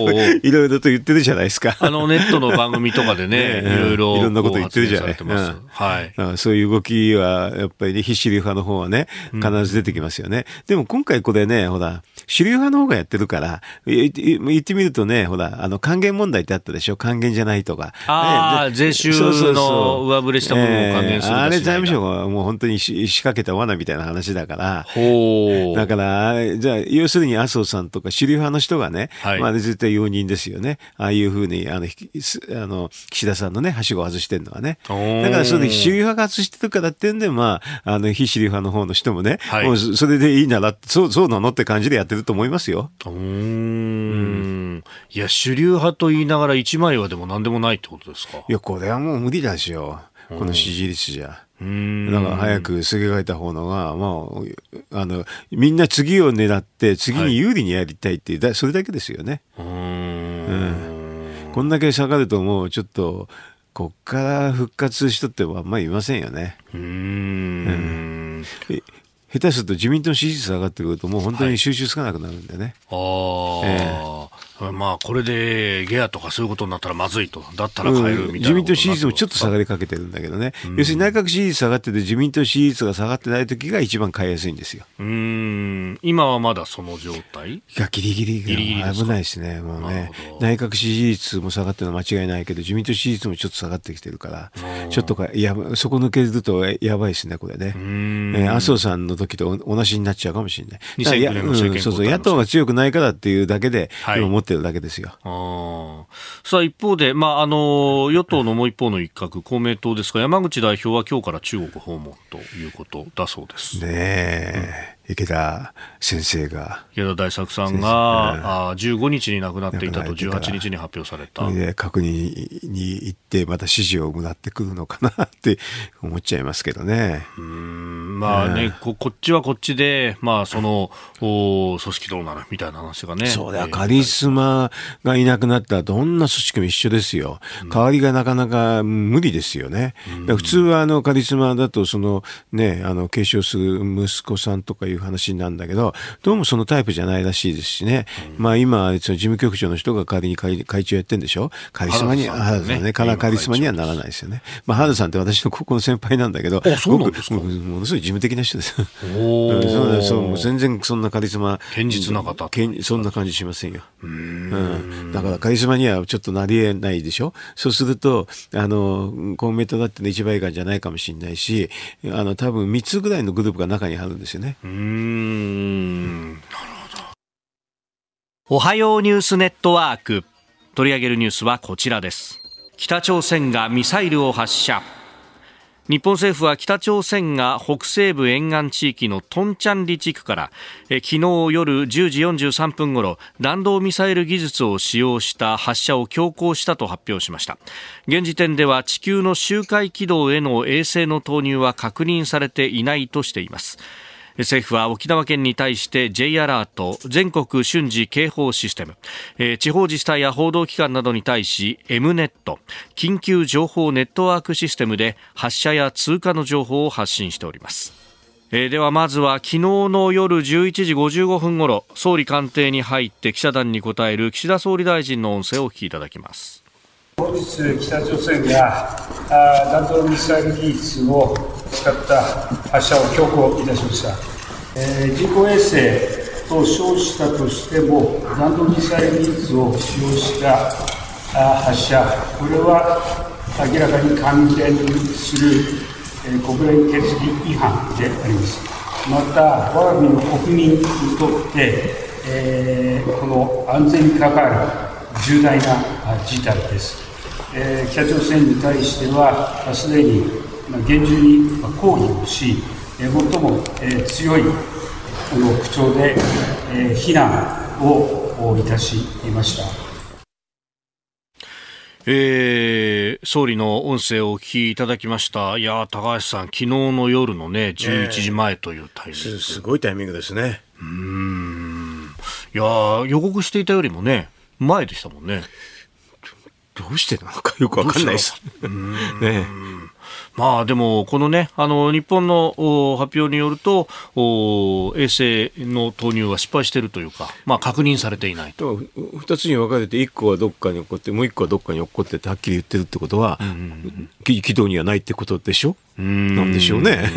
いろいろと言ってるじゃないですか。あのネットの番組とかでね、ね <laughs> いろいろいろんなこと言ってるじゃないこう発言されてます。はい。そういう動きは、やっぱりね、非主流派の方はね、必ず出てきますよね。でも今回これね、ほら、主流派の方がやってるから、言ってみるとね、ほら、あの、還元問題ってあったでしょ。還元じゃないとか。あーね税収の上振れしたものを還元するええあれ財務省がもう本当にし仕掛けた罠みたいな話だから、ほう。だから、じゃあ、要するに麻生さんとか主流派の人がね、はいまあ、絶対容認ですよね。ああいうふうに、あの、あの、岸田さんのね、はしごを外してるのはね。だから、それで主流派が外してるからってんで、まあ、あの、非主流派の方の人もね、はいもうそそれでいいなら、そう、そうなのって感じでやってると思いますよ。うーん。いや、主流派と言いながら一枚岩でも何でもないってことですか？いや、これはもう無理だしよ。この支持率じゃ。だから早くすげ替えた方のが、まあ、あの、みんな次を狙って、次に有利にやりたいっていう、だそれだけですよね。うーん。こんだけ下がるともうちょっと、こっから復活しとってはあんまりいませんよね。うーん。え下手すると自民党の支持率上がってくるともう本当に収集つかなくなるんでね。ああ、まあ、これでゲアとかそういうことになったらまずいと。だったら変えるみたいなことになってますか、自民党支持率もちょっと下がりかけてるんだけどね。要するに内閣支持率下がってて自民党支持率が下がってない時が一番買いやすいんですよ。うーん。今はまだその状態？いや、ギリギリギリギリ危ないですね。もうね内閣支持率も下がってるのは間違いないけど、自民党支持率もちょっと下がってきてるから、ちょっとか、いや、そこ抜けるとやばいですね、これね。えー麻生さんの時と同じになっちゃうかもしれない。2009だからいや年の政権うんそうそう、野党が強くないからっていうだけで、はい今持ってるだけですよ。あーさあ一方で、まあ、あの与党のもう一方の一角、公明党ですが、山口代表は今日から中国訪問ということだそうです。ねえ、池田先生が、池田大作さんが、あー15日に亡くなっていたと、亡くなってた18日に発表された。で確認に行って、また指示をもらってくるのかなって思っちゃいますけどね。うんまあね、ここっちはこっちで、まあ、そのお組織どうなるみたいな話がね。そうだカリスマがいなくなったらどんな組織も一緒ですよ。代わりがなかなか無理ですよね。だから普通はあのカリスマだとそのね、あの継承する息子さんとかいう話なんだけど、どうもそのタイプじゃないらしいですしね。まあ今、その事務局長の人が代わりに会会長やってんでしょ？カリスマに、原田さんねカリスマにはならないですよね。まあ原田さんって私の高校の先輩なんだけど、あそうなんですか？僕もものすごい事務的な人です。そうだそう全然そんなカリスマ。堅実な方そんな感じしませんよ。うんだからカリスマにはちょっとなり得ないでしょ？そうすると、あの、公明党だっての一倍以下じゃないかもしれないし、あの、多分3つぐらいのグループが中にあるんですよね。うーん。なるほど。おはようニュースネットワーク。取り上げるニュースはこちらです。北朝鮮がミサイルを発射。日本政府は北朝鮮が北西部沿岸地域のトンチャンリ地区からえ昨日夜10時43分ごろ弾道ミサイル技術を使用した発射を強行したと発表しました現時点では地球の周回軌道への衛星の投入は確認されていないとしています政府は沖縄県に対して J アラート全国瞬時警報システム、地方自治体や報道機関などに対し M ネット緊急情報ネットワークシステムで発射や通過の情報を発信しております、ではまずは昨日の夜11時55分ごろ総理官邸に入って記者団に答える岸田総理大臣の音声をお聞きいただきます。本日北朝鮮が弾道ミサイル技術を使った発射を強行いたしました、えー、人工衛星と称したとしても弾道ミサイル技術を使用した発射。これは明らかに関連する、えー、国連決議違反であります。また我が国の国民にとって、えー、この安全に関わる重大な事態です、えー、北朝鮮に対してはすでに厳重に抗議をし、最も強いこの口調で非難をいたしました。えー、総理の音声をお聞きいただきました。いや高橋さん、昨日の夜のね、11時前というタイミング、すごいタイミングですね。うん。いや予告していたよりもね、前でしたもんね。どうしてなのかよくわかんないです。ねまあでも、このね、あの、日本の発表によると、衛星の投入は失敗しているというか、まあ確認されていないと。二つに分かれて、一個はどっかに起こって、もう一個はどっかに起こってってはっきり言ってるってことは、軌道にはないってことでしょ？なんでしょうね。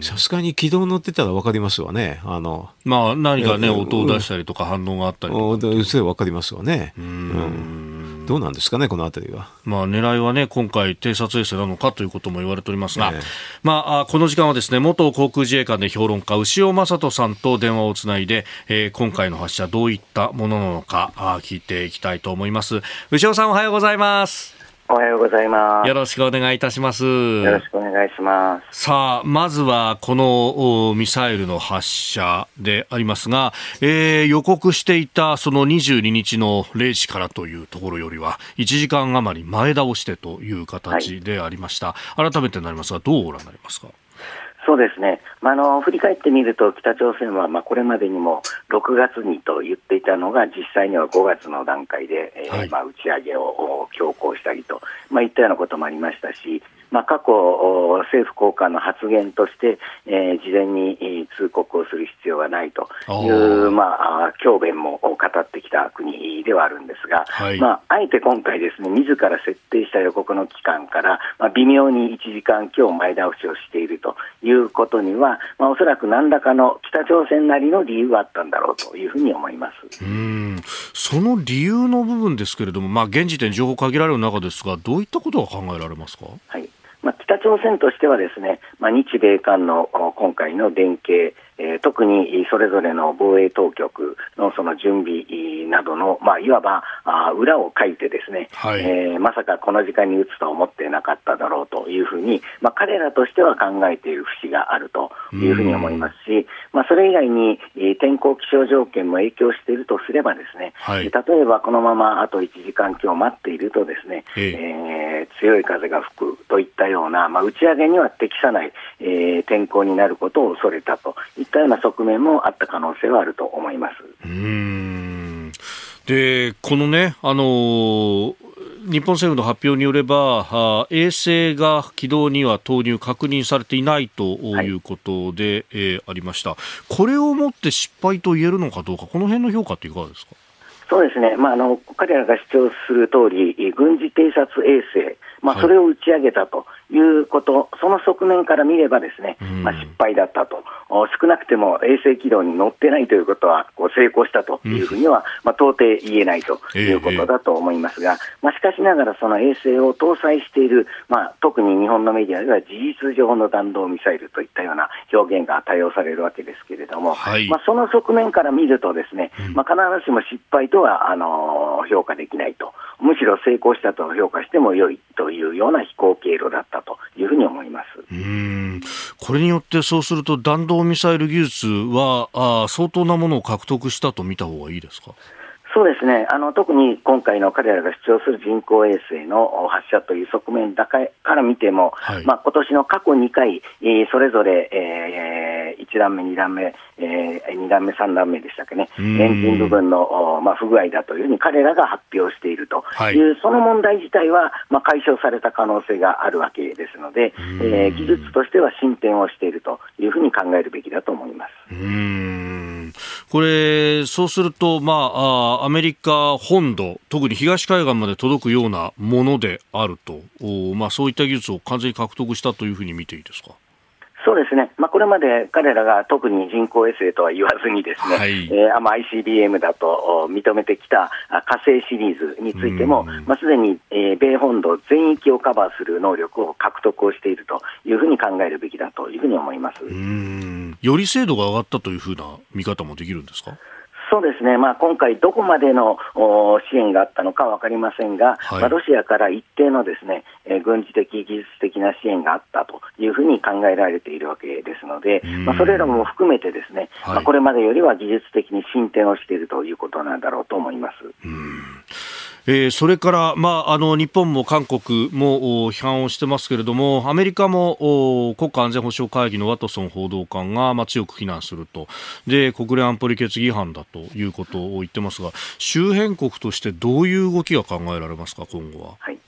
さすがに軌道乗ってたら分かりますわね。あのまあ何かね、音を出したりとか反応があったりとか。それ分かりますわね。うんどうなんですかね、このあたりは。まあ、狙いはね、今回、偵察衛星なのかということも言われておりますが、えー、まあ、この時間はですね、元航空自衛官で評論家、牛尾正人さんと電話をつないで、えー、今回の発射、どういったものなのか、あ聞いていきたいと思います。牛尾さん、おはようございます。おはようございます。よろしくお願いいたします。よろしくお願いします。さあ、まずはこのミサイルの発射でありますが、えー、予告していたその22日の0時からというところよりは、1時間余り前倒してという形でありました。はい、改めてなりますが、どうご覧になりますか？そうですね、まあ、の振り返ってみると、北朝鮮はまあこれまでにも6月にと言っていたのが、実際には5月の段階で、えーまあ、打ち上げを強行したりと、まあ、いったようなこともありましたし、まあ、過去、政府高官の発言として、えー、事前に通告をする必要はないという、まあ、教鞭も語ってきた国ではあるんですが、はい、まあ、あえて今回ですね、自ら設定した予告の期間から、まあ、微妙に1時間今日前倒しをしているということには、まあ、おそらく何らかの北朝鮮なりの理由があったんだろうというふうに思います。うん。その理由の部分ですけれども、まあ、現時点、情報限られる中ですが、どういったことが考えられますか？はいまあ、北朝鮮としてはですね、まあ、日米韓の今回の連携、えー、特にそれぞれの防衛当局のその準備などの、まあ、いわばあ裏を書いてですね、はい、えー、まさかこの時間に撃つとは思ってなかっただろうというふうに、まあ、彼らとしては考えている節があるというふうに思いますし、まあ、それ以外に、えー、天候気象条件も影響しているとすればですね、はい、例えばこのままあと1時間今日待っているとですね、えー、えー、強い風が吹くといったような、まあ、打ち上げには適さない、えー、天候になることを恐れたといったような側面もあった可能性はあると思います。うんでこのね、あのー日本政府の発表によれば、衛星が軌道には投入確認されていないということで、はい、えー、ありました。これをもって失敗と言えるのかどうか、この辺の評価っていかがですか？そうですね、まあ、あの彼らが主張する通り、軍事偵察衛星、まあ、それを打ち上げたということ、その側面から見ればですね、まあ、失敗だったと、少なくても衛星軌道に乗ってないということはこう成功したというふうには、まあ、到底言えないということだと思いますが、まあ、しかしながらその衛星を搭載している、まあ、特に日本のメディアでは事実上の弾道ミサイルといったような表現が多用されるわけですけれども、はい、まあ、その側面から見るとですね、まあ、必ずしも失敗とはあの評価できないと、むしろ成功したと評価しても良いというような飛行経路だったというふうに思います。うんこれによってそうすると弾道ミサイル技術はあ相当なものを獲得したと見た方がいいですか？そうですね。あの特に今回の彼らが主張する人工衛星の発射という側面だから見ても、はい。まあ今年の過去2回、えー、それぞれ、えー、1段目、2段目、えー、2段目、3段目でしたっけね、エンジン部分の、まあ、不具合だというふうに彼らが発表していると。い。う、はい、その問題自体は、まあ、解消された可能性があるわけですので、えー、技術としては進展をしているというふうに考えるべきだと思います。うんこれ、そうすると、まあ、アメリカ本土、特に東海岸まで届くようなものであると、まあ、そういった技術を完全に獲得したというふうに見ていいですか？そうですね、まあ、これまで彼らが特に人工衛星とは言わずに、ですね、はい、えー、まあ、ICBM だと認めてきた火星シリーズについても、まあ、すでに、えー、米本土全域をカバーする能力を獲得をしているというふうに考えるべきだというふうに思います。より精度が上がったというふうな見方もできるんですか？そうですね、まあ、今回、どこまでの支援があったのか分かりませんが、はい、まあ、ロシアから一定のですね、えー、軍事的、技術的な支援があったというふうに考えられているわけですので、まあ、それらも含めて、ですね、はい、まあ、これまでよりは技術的に進展をしているということなんだろうと思います。えー、それから、まあ、あの日本も韓国も批判をしてますけれどもアメリカも国家安全保障会議のワトソン報道官が、まあ、強く非難するとで国連安保理決議違反だということを言ってますが周辺国としてどういう動きが考えられますか今後は。はい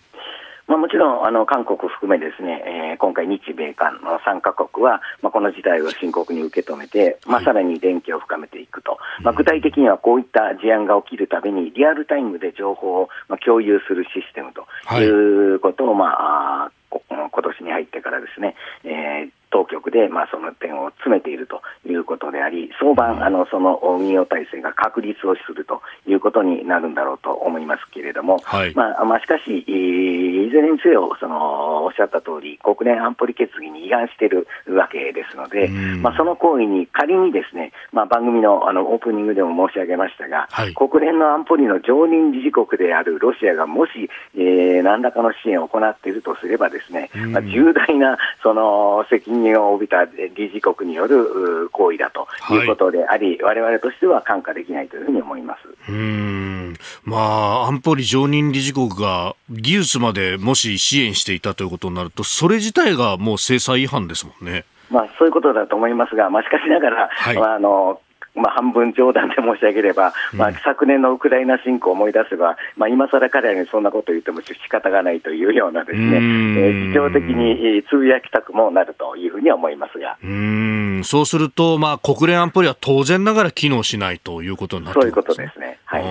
まあ、もちろんあの韓国含めですね、えー、今回、日米韓の3カ国は、まあ、この事態を深刻に受け止めて、まあ、さらに連携を深めていくと、まあ、具体的にはこういった事案が起きるたびに、リアルタイムで情報をまあ共有するシステムということを、まあ、今年に入ってからですね、えー、当局で、まあ、その点を詰めているということであり、早晩、あのその運用体制が確立をするということになるんだろうと思いますけれども、はい、まあまあ、しかし、いずれにせよその、おっしゃった通り、国連安保理決議に違反しているわけですので、まあ、その行為に仮にですね、まあ、番組のあのオープニングでも申し上げましたが、はい、国連の安保理の常任理事国であるロシアがもし、えー、何らかの支援を行っているとすればですね、まあ、重大なその責任を帯びた理事国による行為だとい。うことであり、われわれとしては看過できないというふうに思います。うん。まあ、安保理常任理事国が技術までもし支援していたということになると、それ自体がもう制裁違反ですもんね。まあ、そういうことだと思いますが、まあ、しかしながら、はい、まあ、あのまあ、半分冗談で申し上げれば、まあ、昨年のウクライナ侵攻を思い出せば、まあ、今更彼らにそんなことを言っても仕方がないというようなですね、えー、事情的につぶやきたくもなるというふうに思いますが。うん。そうすると、まあ、国連安保理は当然ながら機能しないということになって、ね、そういうことですね。はい、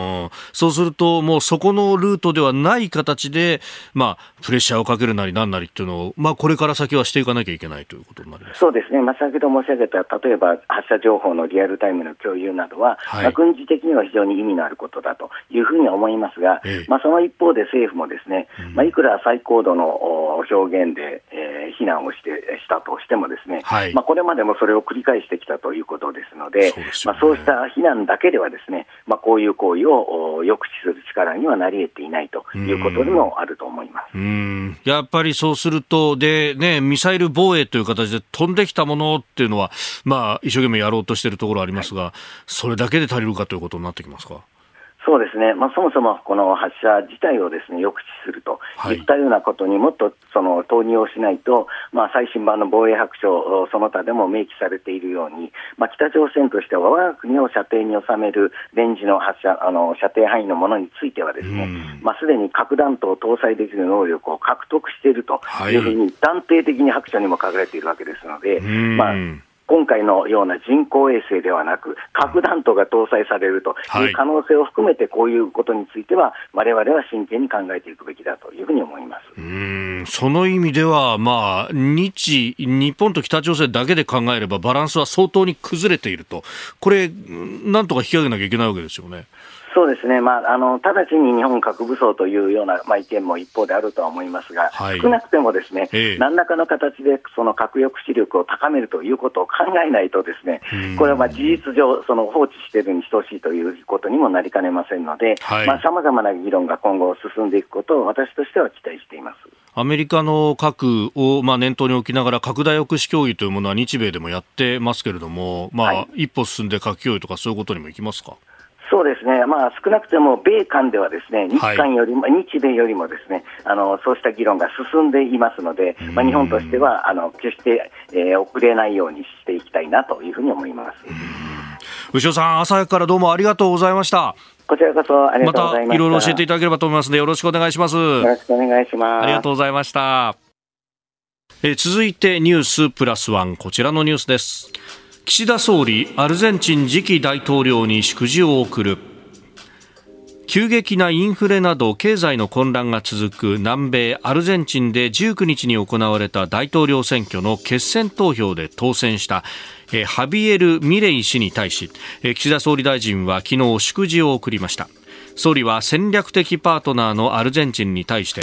そうすると、もうそこのルートではない形で、まあ、プレッシャーをかけるなりなんなりっていうのを、まあ、これから先はしていかなきゃいけないということになります。そうですね、まあ、先ほど申し上げた、例えば発射情報のリアルタイムの共有などは、はい、まあ、軍事的には非常に意味のあることだというふうに思いますが、ええ、まあ、その一方で政府もですね、うん、まあ、いくら最高度の表現で、えー、非難をしてしたとしてもですね、はい、まあ、これまでもそれを繰り返してきたということですので、そう、ね、まあ、そうした非難だけではですね、まあ、こういう行為を抑止する力にはなり得ていないということにもあると思います。うん。やっぱりそうするとで、ね、ミサイル防衛という形で飛んできたものっていうのは、まあ、一生懸命やろうとしているところありますが、はい、それだけで足りるかということになってきますか？そうですね、まあ、そもそもこの発射自体をですね抑止するといったようなことにもっとその投入をしないと、まあ、最新版の防衛白書、その他でも明記されているように、まあ、北朝鮮としては我が国を射程に収めるレンジの発射あの射程範囲のものについては、ですねまあ、すでに核弾頭を搭載できる能力を獲得しているというふうに断定的に白書にも書かれているわけですので。まあ今回のような人工衛星ではなく、核弾頭が搭載されるという可能性を含めて、こういうことについては、われわれは真剣に考えていくべきだというふうに思います。うんその意味では、まあ、日、日本と北朝鮮だけで考えれば、バランスは相当に崩れていると、これ、なんとか引き上げなきゃいけないわけですよね。そうですね、まあ、あの直ちに日本核武装というような、まあ、意見も一方であるとは思いますが、はい。少なくてもですね、ええ。何らかの形でその核抑止力を高めるということを考えないと、ですねこれはまあ事実上、その放置しているに等しいということにもなりかねませんので、はい。さまざ、まな議論が今後進んでいくことを私としては期待しています。アメリカの核を、まあ、念頭に置きながら拡大抑止協議というものは日米でもやってますけれども、まあはい。一歩進んで核共有とかそういうことにもいきますか？そうですね、まあ、少なくても米韓ではですね日韓よりも、日米よりもですねあのそうした議論が進んでいますので、まあ、日本としてはあの決して、えー遅れないようにしていきたいなというふうに思います。牛尾さん、朝早くからどうもありがとうございました。こちらこそありがまとうございました。たいろいろ教えていただければと思いますので、よろしくお願いします。よろしくお願いします。ありがとうございました。えー続いてニュースプラスワン、こちらのニュースです。岸田総理、アルゼンチン次期大統領に祝辞を送る。急激なインフレなど経済の混乱が続く南米アルゼンチンで19日に行われた大統領選挙の決選投票で当選したハビエル・ミレイ氏に対し岸田総理大臣は昨日祝辞を送りました総理は戦略的パートナーのアルゼンチンに対して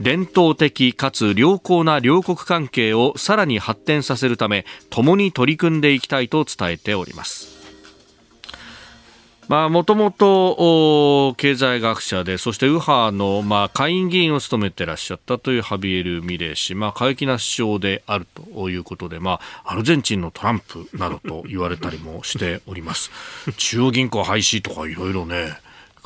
伝統的かつ良好な両国関係をさらに発展させるため共に取り組んでいきたいと伝えておりますまあ、もともと経済学者で、そして右派の、まあ、下院議員を務めてらっしゃったというハビエル・ミレー氏、まあ、過激な首相であるということで、まあ、アルゼンチンのトランプなどと言われたりもしております。中央銀行廃止とかいろいろね、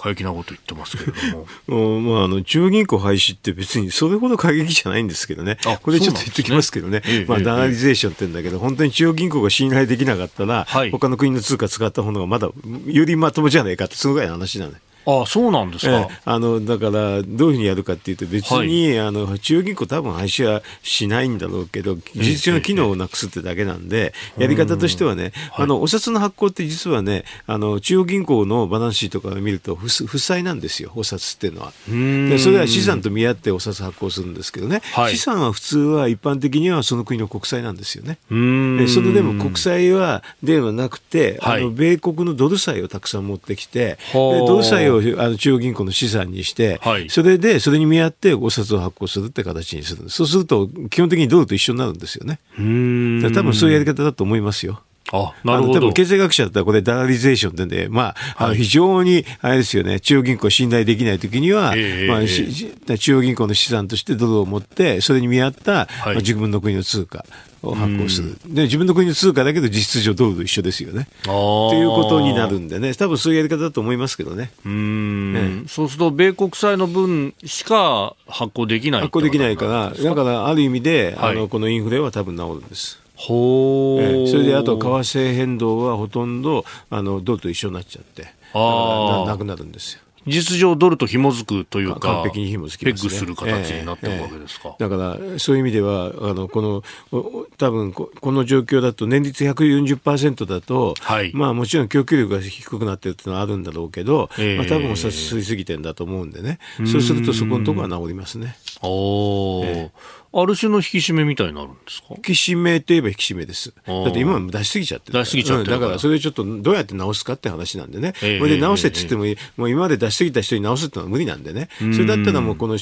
過激なこと言ってますけれども。<laughs> うんまあ、あの中央銀行廃止って別にそれほど過激じゃないんですけどね。あ、これちょっと言ってきますけどね、ねええダナリゼーションって言うんだけど、本当に中央銀行が信頼できなかったら、はい。他の国の通貨使った方がまだよりまともじゃないかって、そのぐらいの話なのね。ああ、そうなんですか。ええ。あのだから、どういうふうにやるかっていうと、別に、あの中央銀行、多分廃止はしないんだろうけど、事実上の機能をなくすってだけなんで、やり方としてはね、あのお札の発行って実はね、あの中央銀行のバランスシートから見ると、負負債なんですよ、お札っていうのは。でそれは資産と見合ってお札発行するんですけどね、はい。資産は普通は一般的にはその国の国債なんですよね。でそれでも国債はではなくて、はい。あの米国のドル債をたくさん持ってきて、ではあドル債をあの中央銀行の資産にして、はい。それでそれに見合ってお札を発行するって形にする。そうすると基本的にドルと一緒になるんですよね。多分そういうやり方だと思いますよ。あ、なるほど。多分。経済学者だったらこれダラリゼーションってね、まあ、あはい。の非常にあれですよね、中央銀行を信頼できないときには、まあええ。ええしし中央銀行の資産としてドルを持って、それに見合った、い。まあ自分の国の通貨。を発行する。で、自分の国の通貨だけど実質上ドルと一緒ですよね。ということになるんでね、多分そういうやり方だと思いますけどね。うーん、そうすると、米国債の分しか発行できない発行できないから、だからある意味で、はいあのこのインフレは多分治るんです。ほーええそれであと為替変動はほとんどあのドルと一緒になっちゃって、なくなるんですよ。実情ドルと紐づくというか、完璧に紐づきます、ね、ペッグする形になってるわけですか。ええ。ええ。だから、そういう意味では、あのこの多分ここの状況だと、年率140%だと、はい。まあ、もちろん供給力が低くなってるっていうのはあるんだろうけど、ええ。まあ多分お札吸いすぎてんだと思うんでね、そうするとそこのところは治りますね。おーある種の引き締めみたいになるんですか引き締めといえば引き締めです。だって今は出しすぎちゃってる出しすぎちゃってだからそれをちょっとどうやって直すかって話なんでね。えーこれで直せって言っても、もう今まで出しすぎた人に直すってのは無理なんでね。それだったらもうこの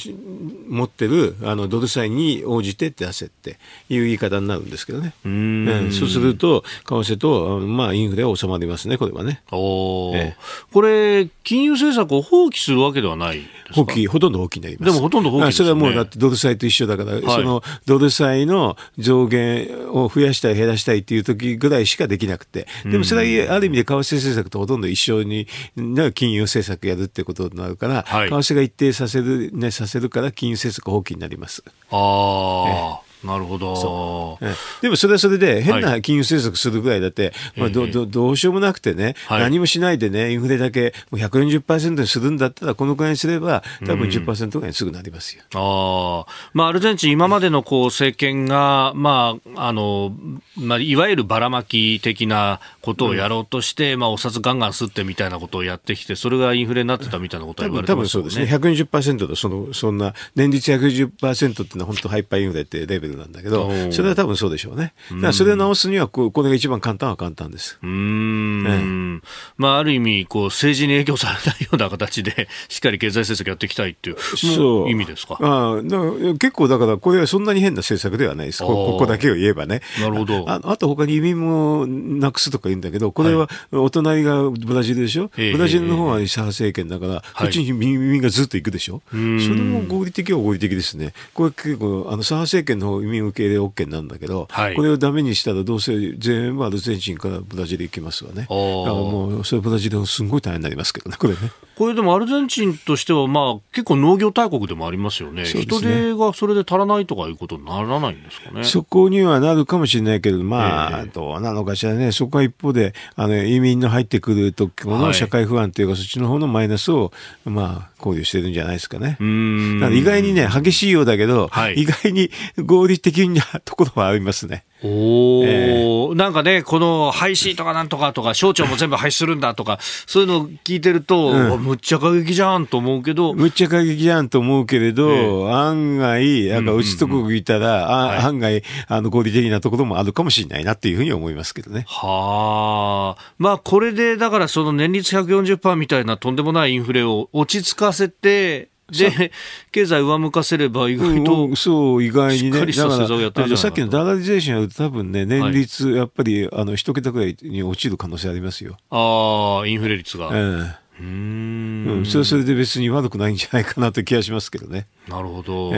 持ってるあのドル債に応じて出せっていう言い方になるんですけどね。ん。うんそうすると、為替と、まあインフレは収まりますね、これはね。おー。ええ。これ、金融政策を放棄するわけではない放棄、ほとんど放棄になります。でもほとんど放棄ですよね。あそれはもうだってドル債と一緒だから、そのドル債の上限を増やしたい、減らしたいっていう時ぐらいしかできなくて、でもそれはある意味で為替政策とほとんど一緒にな金融政策やるってことになるから、はい。為替が一定させる、ね、させるから金融政策放棄になります。ああ、なるほど。ええ。でもそれはそれで変な金融政策するぐらいだって、まあ、どええどどうしようもなくてね、はい。何もしないでね、インフレだけもう140%にするんだったら、このくらいにすれば、多分10%ぐらいにすぐなりますよ。ああ、まあ、アルゼンチン、今までのこう政権が、まあ、あの、まあ、いわゆるばらまき的なことをやろうとして、まあ、お札ガンガン吸ってみたいなことをやってきて、それがインフレになってたみたいなことは多分多分言われてますよね。そうですね、140%のそのそんな年率140%っていうのは本当ハイパーインフレってレベルルなんだけどそれは多分そうでしょうね。だからそれを直すにはこう、これが一番簡単は簡単です。うーん。まあ、ある意味、こう、政治に影響されないような形で、<laughs> しっかり経済政策やっていきたいっていう、そう意味ですか？ああだ結構だから、これはそんなに変な政策ではないです。こここだけを言えばね。なるほどああと他に移民もなくすとか言うんだけど、これはお隣がブラジルでしょ、ええブラジルの方は左派政権だから、そっちに移民がずっと行くでしょ、それも合理的は合理的ですね。これ結構、あの左派政権の方移民受け入れ OK なんだけど、はいこれをダメにしたらどうせ全部アルゼンチンからブラジル行きますわね。だからおーもう、それブラジルすごい大変になりますけどね、これね。これでもアルゼンチンとしては、まあ、結構農業大国でもありますよね。ね人手がそれで足らないとかいうことにならないんですかね。そこにはなるかもしれないけど、まあ、ええどうなのかしらね、そこは一方で、あの移民の入ってくる時はいの社会不安というか、そっちの方のマイナスを、まあ、考慮してるんじゃないですかね。うーんだから意外にね、激しいようだけど、はい意外に合理的なところはありますね。おーなんかね、この廃止とかなんとかとか、省庁も全部廃止するんだとか、そういうのを聞いてると、うんむっちゃ過激じゃんと思うけど、むっちゃ過激じゃんと思うけれど、え案外、なんか打ちとこいたら、はいあ案外、あの、合理的なところもあるかもしれないなっていうふうに思いますけどね。はあ。まあ、これで、だからその年率140%みたいなとんでもないインフレを落ち着かせて、で、経済上向かせれば意外と、うんそう、意外にね。だからさっきのダラリゼーションやると多分ね、年率、やっぱり、あの、一桁ぐらいに落ちる可能性ありますよ。ああ、インフレ率が。ううん。ーうんん。それはそれで別に悪くないんじゃないかなという気がしますけどね。なるほど。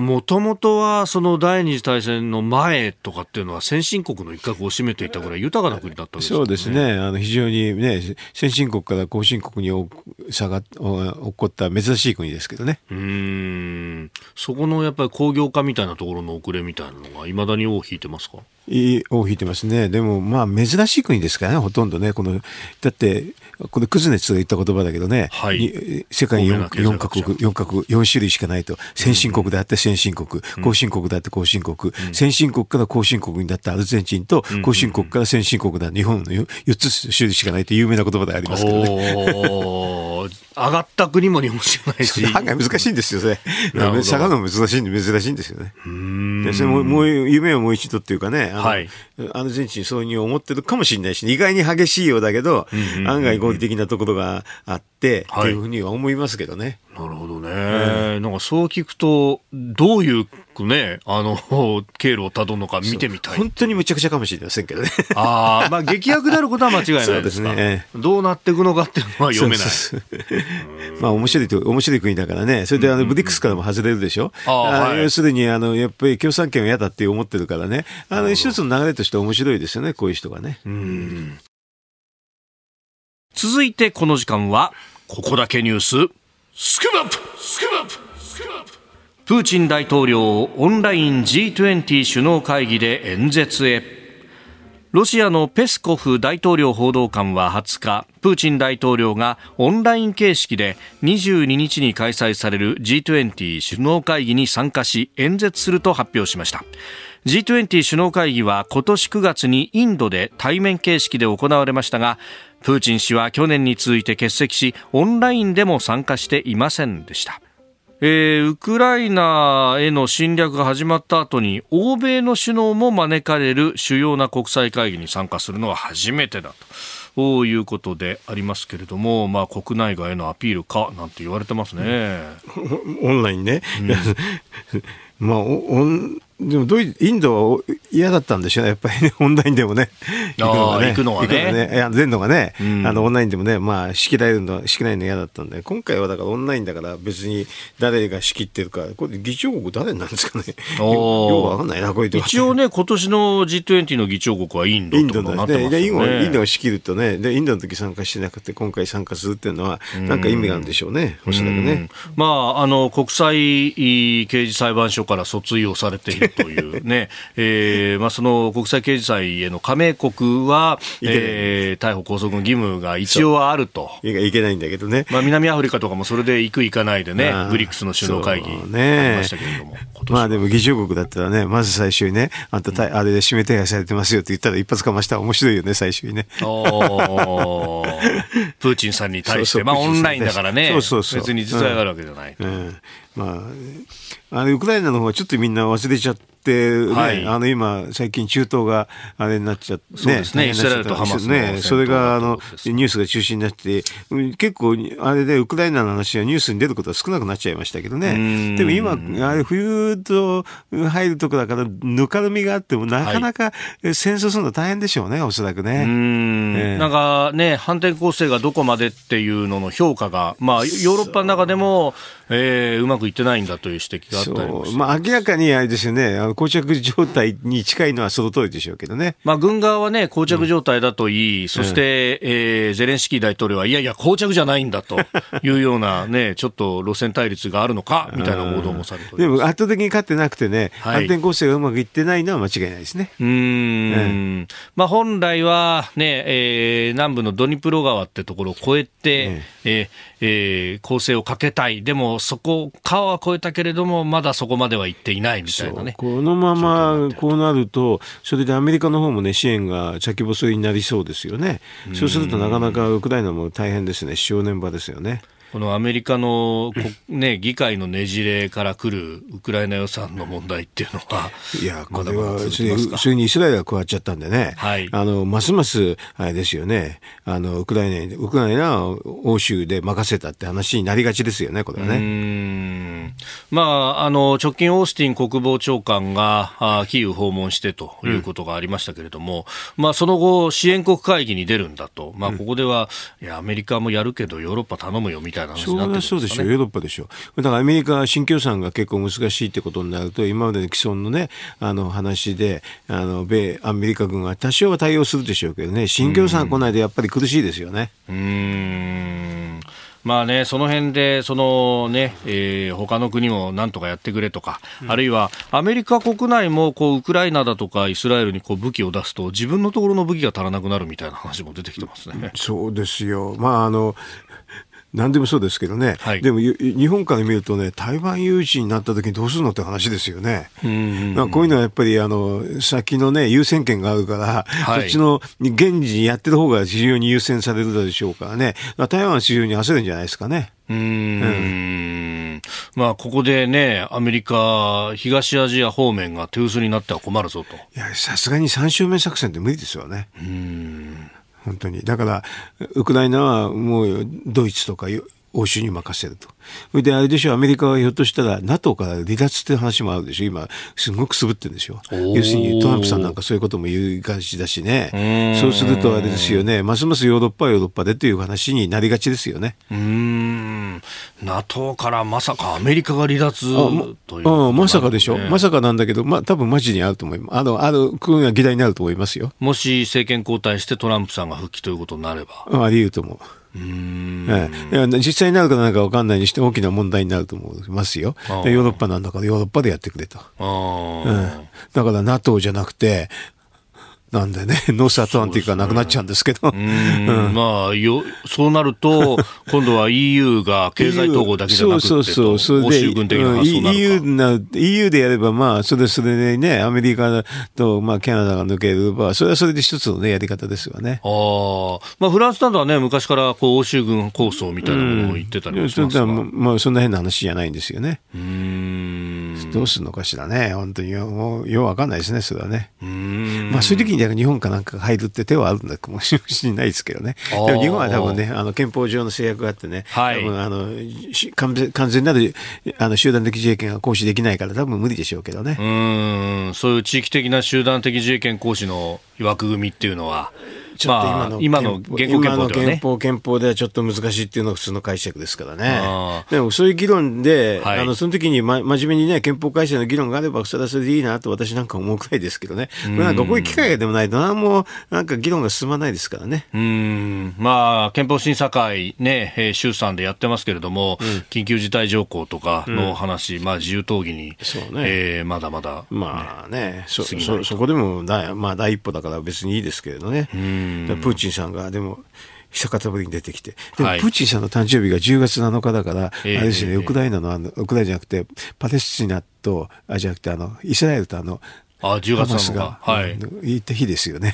もともとは、その第二次大戦の前とかっていうのは先進国の一角を占めていたぐらい豊かな国だったわけですよそうですね。あの、非常にね、先進国から後進国にお差がお起こった珍しい国ですけどね。うーん。そこのやっぱり工業化みたいなところの遅れみたいなのが、いまだに尾を引いてますか？を引いてますね。でも、まあ、珍しい国ですからね、ほとんどね。この、だって、これ、クズネツが言った言葉だけどね、はい。に世界に高名な 4, 経済学者。カ国、4カ国、4種類しかないと。先進国であって先進国、後進国であって後進国、先進国から後進国になったアルゼンチンと、後進国から先進国だ、日本の 4, つ種類しかないという有名な言葉でありますけどね。上がった国も日本しかないし。<laughs> 案外難しいんですよ、それ。なるほど下がるの難しいんで、珍しいんですよね。<laughs> でそれももう夢をもう一度っていうかね、あのはいアルゼンチンそういうふうに思ってるかもしれないし、意外に激しいようだけど、案外合理的なところがあって、はいっていうふうには思いますけどね。なるほどね。なんかそう聞くと、どういうね、あの、<laughs> 経路をたどるのか見てみたい。本当にむちゃくちゃかもしれませんけどね。ああ、まあ劇薬であることは間違いないですねえどうなっていくのかっていうのは読めない。そうそうそうまあ面白いと、面白い国だからね。それであの、ブリックスからも外れるでしょ？ああはい要するに、あの、やっぱり共産権は嫌だって思ってるからね。あの、一つの流れとして面白いですよね、こういう人がね。続いてこの時間は、ここだけニュース、スクープスクーププーチン大統領オンライン G20 首脳会議で演説へ。ロシアのペスコフ大統領報道官は20日、プーチン大統領がオンライン形式で22日に開催される G20 首脳会議に参加し演説すると発表しました。G20 首脳会議は今年9月にインドで対面形式で行われましたが、プーチン氏は去年に続いて欠席し、オンラインでも参加していませんでした。えーウクライナへの侵略が始まった後に欧米の首脳も招かれる主要な国際会議に参加するのは初めてだということでありますけれども、まあ、国内外へのアピールかなんて言われてますね。オンラインね。<laughs> まあ、おオンでもドイインドは嫌だったんでしょ？うね、やっぱりね、<laughs> オンラインでもね、行くのがね、あー行くのはね。いや、全土がね、うん。あのオンラインでもね、まあ、仕切られるの、仕切られるの嫌だったんで、今回はだからオンラインだから、別に誰が仕切ってるか、これ、議長国誰なんですかね、よおー。ようわかんないな、こういう一応ね、今年の G20 の議長国はインドとになってドだね。で、インますよね。ドインドが仕切るとね、で、インドの時参加してなくて、今回参加するっていうのは、なんか意味があるんでしょうね、おそらくね。うん。まあ、あの国際刑事裁判所から訴追をされているというね、<laughs> えーまあ、その国際刑事裁への加盟国は、えー逮捕拘束の義務が一応はあると。いいけないんだけどね。まあ、南アフリカとかもそれで行く行かないでねブリックスの首脳会議ありねましたけれども、今年まあでも議長国だったらね、まず最初にね、あんたた、あれで指名手配されてますよって言ったら一発かましたら面白いよね、最初にね。プーチンさんに対して、そうそう。まあ、オンラインだからね、そうそうそう。別に実在があるわけじゃない。うん。まあ、あれ、ウクライナの方はちょっとみんな忘れちゃっってね、はい。あの今、最近中東があれになっちゃって、そうですね。イスラエルとハマスね、それがあのニュースが中心になって、うん結構、あれでウクライナの話がニュースに出ることは少なくなっちゃいましたけどん。ね。でも今、あれ冬と入るとこだから、ぬかるみがあっても、なかなか戦争するの大変でしょうね、おそらくうね。ん。ええ。なんかね、反転攻勢がどこまでっていうのの評価が、まあ、ヨーロッパの中でも、えーうまくいってないんだという指摘があったりも。まあ明らかにあれですよね、膠着状態に近いのはその通りでしょうけどね。まあ、軍側はね、膠着状態だといい、そして、えーゼレンスキー大統領は、いやいや、膠着じゃないんだというようなね、ちょっと路線対立があるのか、みたいな報道もされて。でも圧倒的に勝ってなくてね、はい。反転攻勢がうまくいってないのは間違いないですね。うーん、まあ、本来は、ねえー南部のドニプロ川ってところを越えて、えーえー攻勢をかけたい、でもそこ、川は越えたけれども、まだそこまでは行っていないみたいなね。このままこうなると、それでアメリカの方もね、支援が先細りになりそうですよね。そうするとなかなかウクライナも大変ですね、正念場ですよね。このアメリカの、こね、議会のねじれから来るウクライナ予算の問題っていうのは、いや、これは、続それにイスラエルが加わっちゃったんでね、はい。あの、ますます、あれですよね、あの、ウクライナに、ウクライナは欧州で任せたって話になりがちですよね、これはね。んまあ、あの直近、オースティン国防長官があキーウ訪問してということがありましたけれども、まあ、その後、支援国会議に出るんだと、まあ、ここでは、いや、アメリカもやるけど、ヨーロッパ頼むよみたいな話そになってるんですかね。うそうでしょう、ヨーロッパでしょう。だからアメリカは新共産が結構難しいってことになると、今までの既存のね、あの話で、あの、米、アメリカ軍は多少は対応するでしょうけどね、新共産来ないとやっぱり苦しいですよね。うーんまあね、その辺で、そのね、えー他の国もなんとかやってくれとか、あるいはアメリカ国内もこうウクライナだとかイスラエルにこう武器を出すと、自分のところの武器が足らなくなるみたいな話も出てきてますね。そうですよ。まあ、あの、何でもそうですけどね、はいでもゆ日本から見るとね、台湾有事になった時にどうするのって話ですよね。なんかこういうのはやっぱりあの先のね、優先権があるから、はいそっちの現時にやってる方が非常に優先されるでしょうからね、まあ台湾は非常に焦るんじゃないですかね。うーんまあ、ここでね、アメリカ、東アジア方面が手薄になっては困るぞと。いや、さすがに3周目作戦って無理ですよね。本当に。だから、ウクライナはもうドイツとか欧州に任せると。それであれでしょ、アメリカはひょっとしたら NATO から離脱っていう話もあるでしょ。今、すごくすぶってるんでしょ。ー要するにトランプさんなんかそういうことも言いがちだしね。そうするとあれですよね、ますますヨーロッパはヨーロッパでという話になりがちですよね。うーん NATO からまさかアメリカが離脱ということになるうんまさかでしょ、ねまさかなんだけど、まあ多分マジにあると思います。あの、あの、国が議題になると思いますよ。もし政権交代してトランプさんが復帰ということになれば。あり得ると思う。うーん。ええ。実際になるかなんか分かんないにして大きな問題になると思いますよ。ヨーロッパなんだからヨーロッパでやってくれと。あうーん。だから NATO じゃなくて、なんでね、<laughs> ノースアトランティックがなくなっちゃうんですけど。うーんまあよ、そうなると、<laughs> 今度は EU が経済統合だけじゃなくてと、そうそうそう。それで、欧州軍的なうん EU。な、EU でやれば、まあ、それそれでね、アメリカと、まあ、カナダが抜ければ、それはそれで一つのね、やり方ですよね。ああ、まあフランスなどはね、昔からこう欧州軍構想みたいなものを言ってたりもしますが。うはまあ、そんな変な話じゃないんですよね。ーん。どうするのかしらね。本当によ、もうようわかんないですね、それはね。まあ、そういう時に日本かなんかが入るって手はあるんだかもしれないですけどね。でも日本は多分ね、あの憲法上の制約があってね、はい多分あのし完全完全なるあの集団的自衛権が行使できないから多分無理でしょうけどねう。ーん、そういう地域的な集団的自衛権行使の枠組みっていうのは、ちょっと今まあの、今の現行憲法憲ね。法憲法ではちょっと難しいっていうのが普通の解釈ですからね。あ。でもそういう議論で、はい。あのその時に、ま、真面目にね、憲法改正の議論があれば、それはそれでいいなと私なんか思うくらいですけどね。これなんかこういう機会がでもないと、なんもなんか議論が進まないですからね。うーん。まあ、憲法審査会ね、えー衆参でやってますけれども、緊急事態条項とかの話、まあ、自由討議に、そうね。えーまだまだ、まあね、そそそこでもだ、まあ、第一歩だから別にいいですけれどね、だからプーチンさんが、でも、久方ぶりに出てきて、でもはい。プーチンさんの誕生日が10月7日だから、ええあれですね、ええウクライナのあの、ウクライナじゃなくて、パレスチナと、あ、じゃなくて、あの、イスラエルとあの、あ10月ハマスが、はい、行った日ですよね。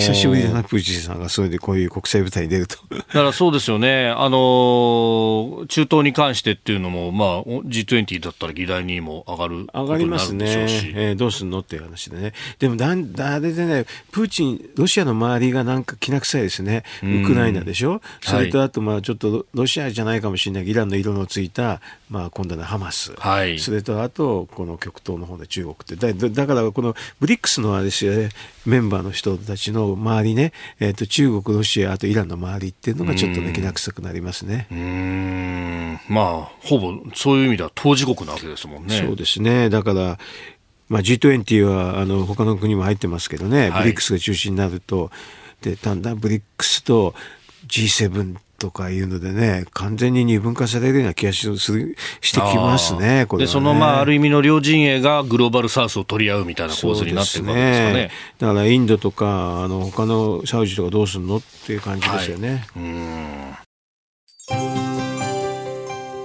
久しぶりだな、プーチンさんがそれでこういう国際舞台に出ると。だからそうですよね、あの中東に関してっていうのも、まあ、G20 だったら議題にも上がる上がりますね、えー、どうすんのっていう話でね、でもだ、あれでね、プーチン、ロシアの周りがなんかきな臭いですね、ウクライナでしょ、それとあと、まあちょっとロシアじゃないかもしれないイランの色のついた、まあ、今度のハマス、はい、それとあと、この極東の方で中国って、だだからこのブリックスのあれですよね、メンバーの人たちの周りね、えーと、中国、ロシア、あとイランの周りっていうのがちょっとね、きな臭くなりますね。うんまあ、ほぼそういう意味では当事国なわけですもんね。そうですねだからまあ、G20 はあの他の国も入ってますけどね、はい、ブリックスが中心になると、でだんだんブリックスと G7 とかいうのでね、完全に二分化されるような気がするしてきますね、これ、ね、で、その、まあ、ある意味の両陣営がグローバルサウスを取り合うみたいな構図になってるわけですかね。ねだから、インドとか、あの、他のサウジとかどうするのっていう感じですよね。はい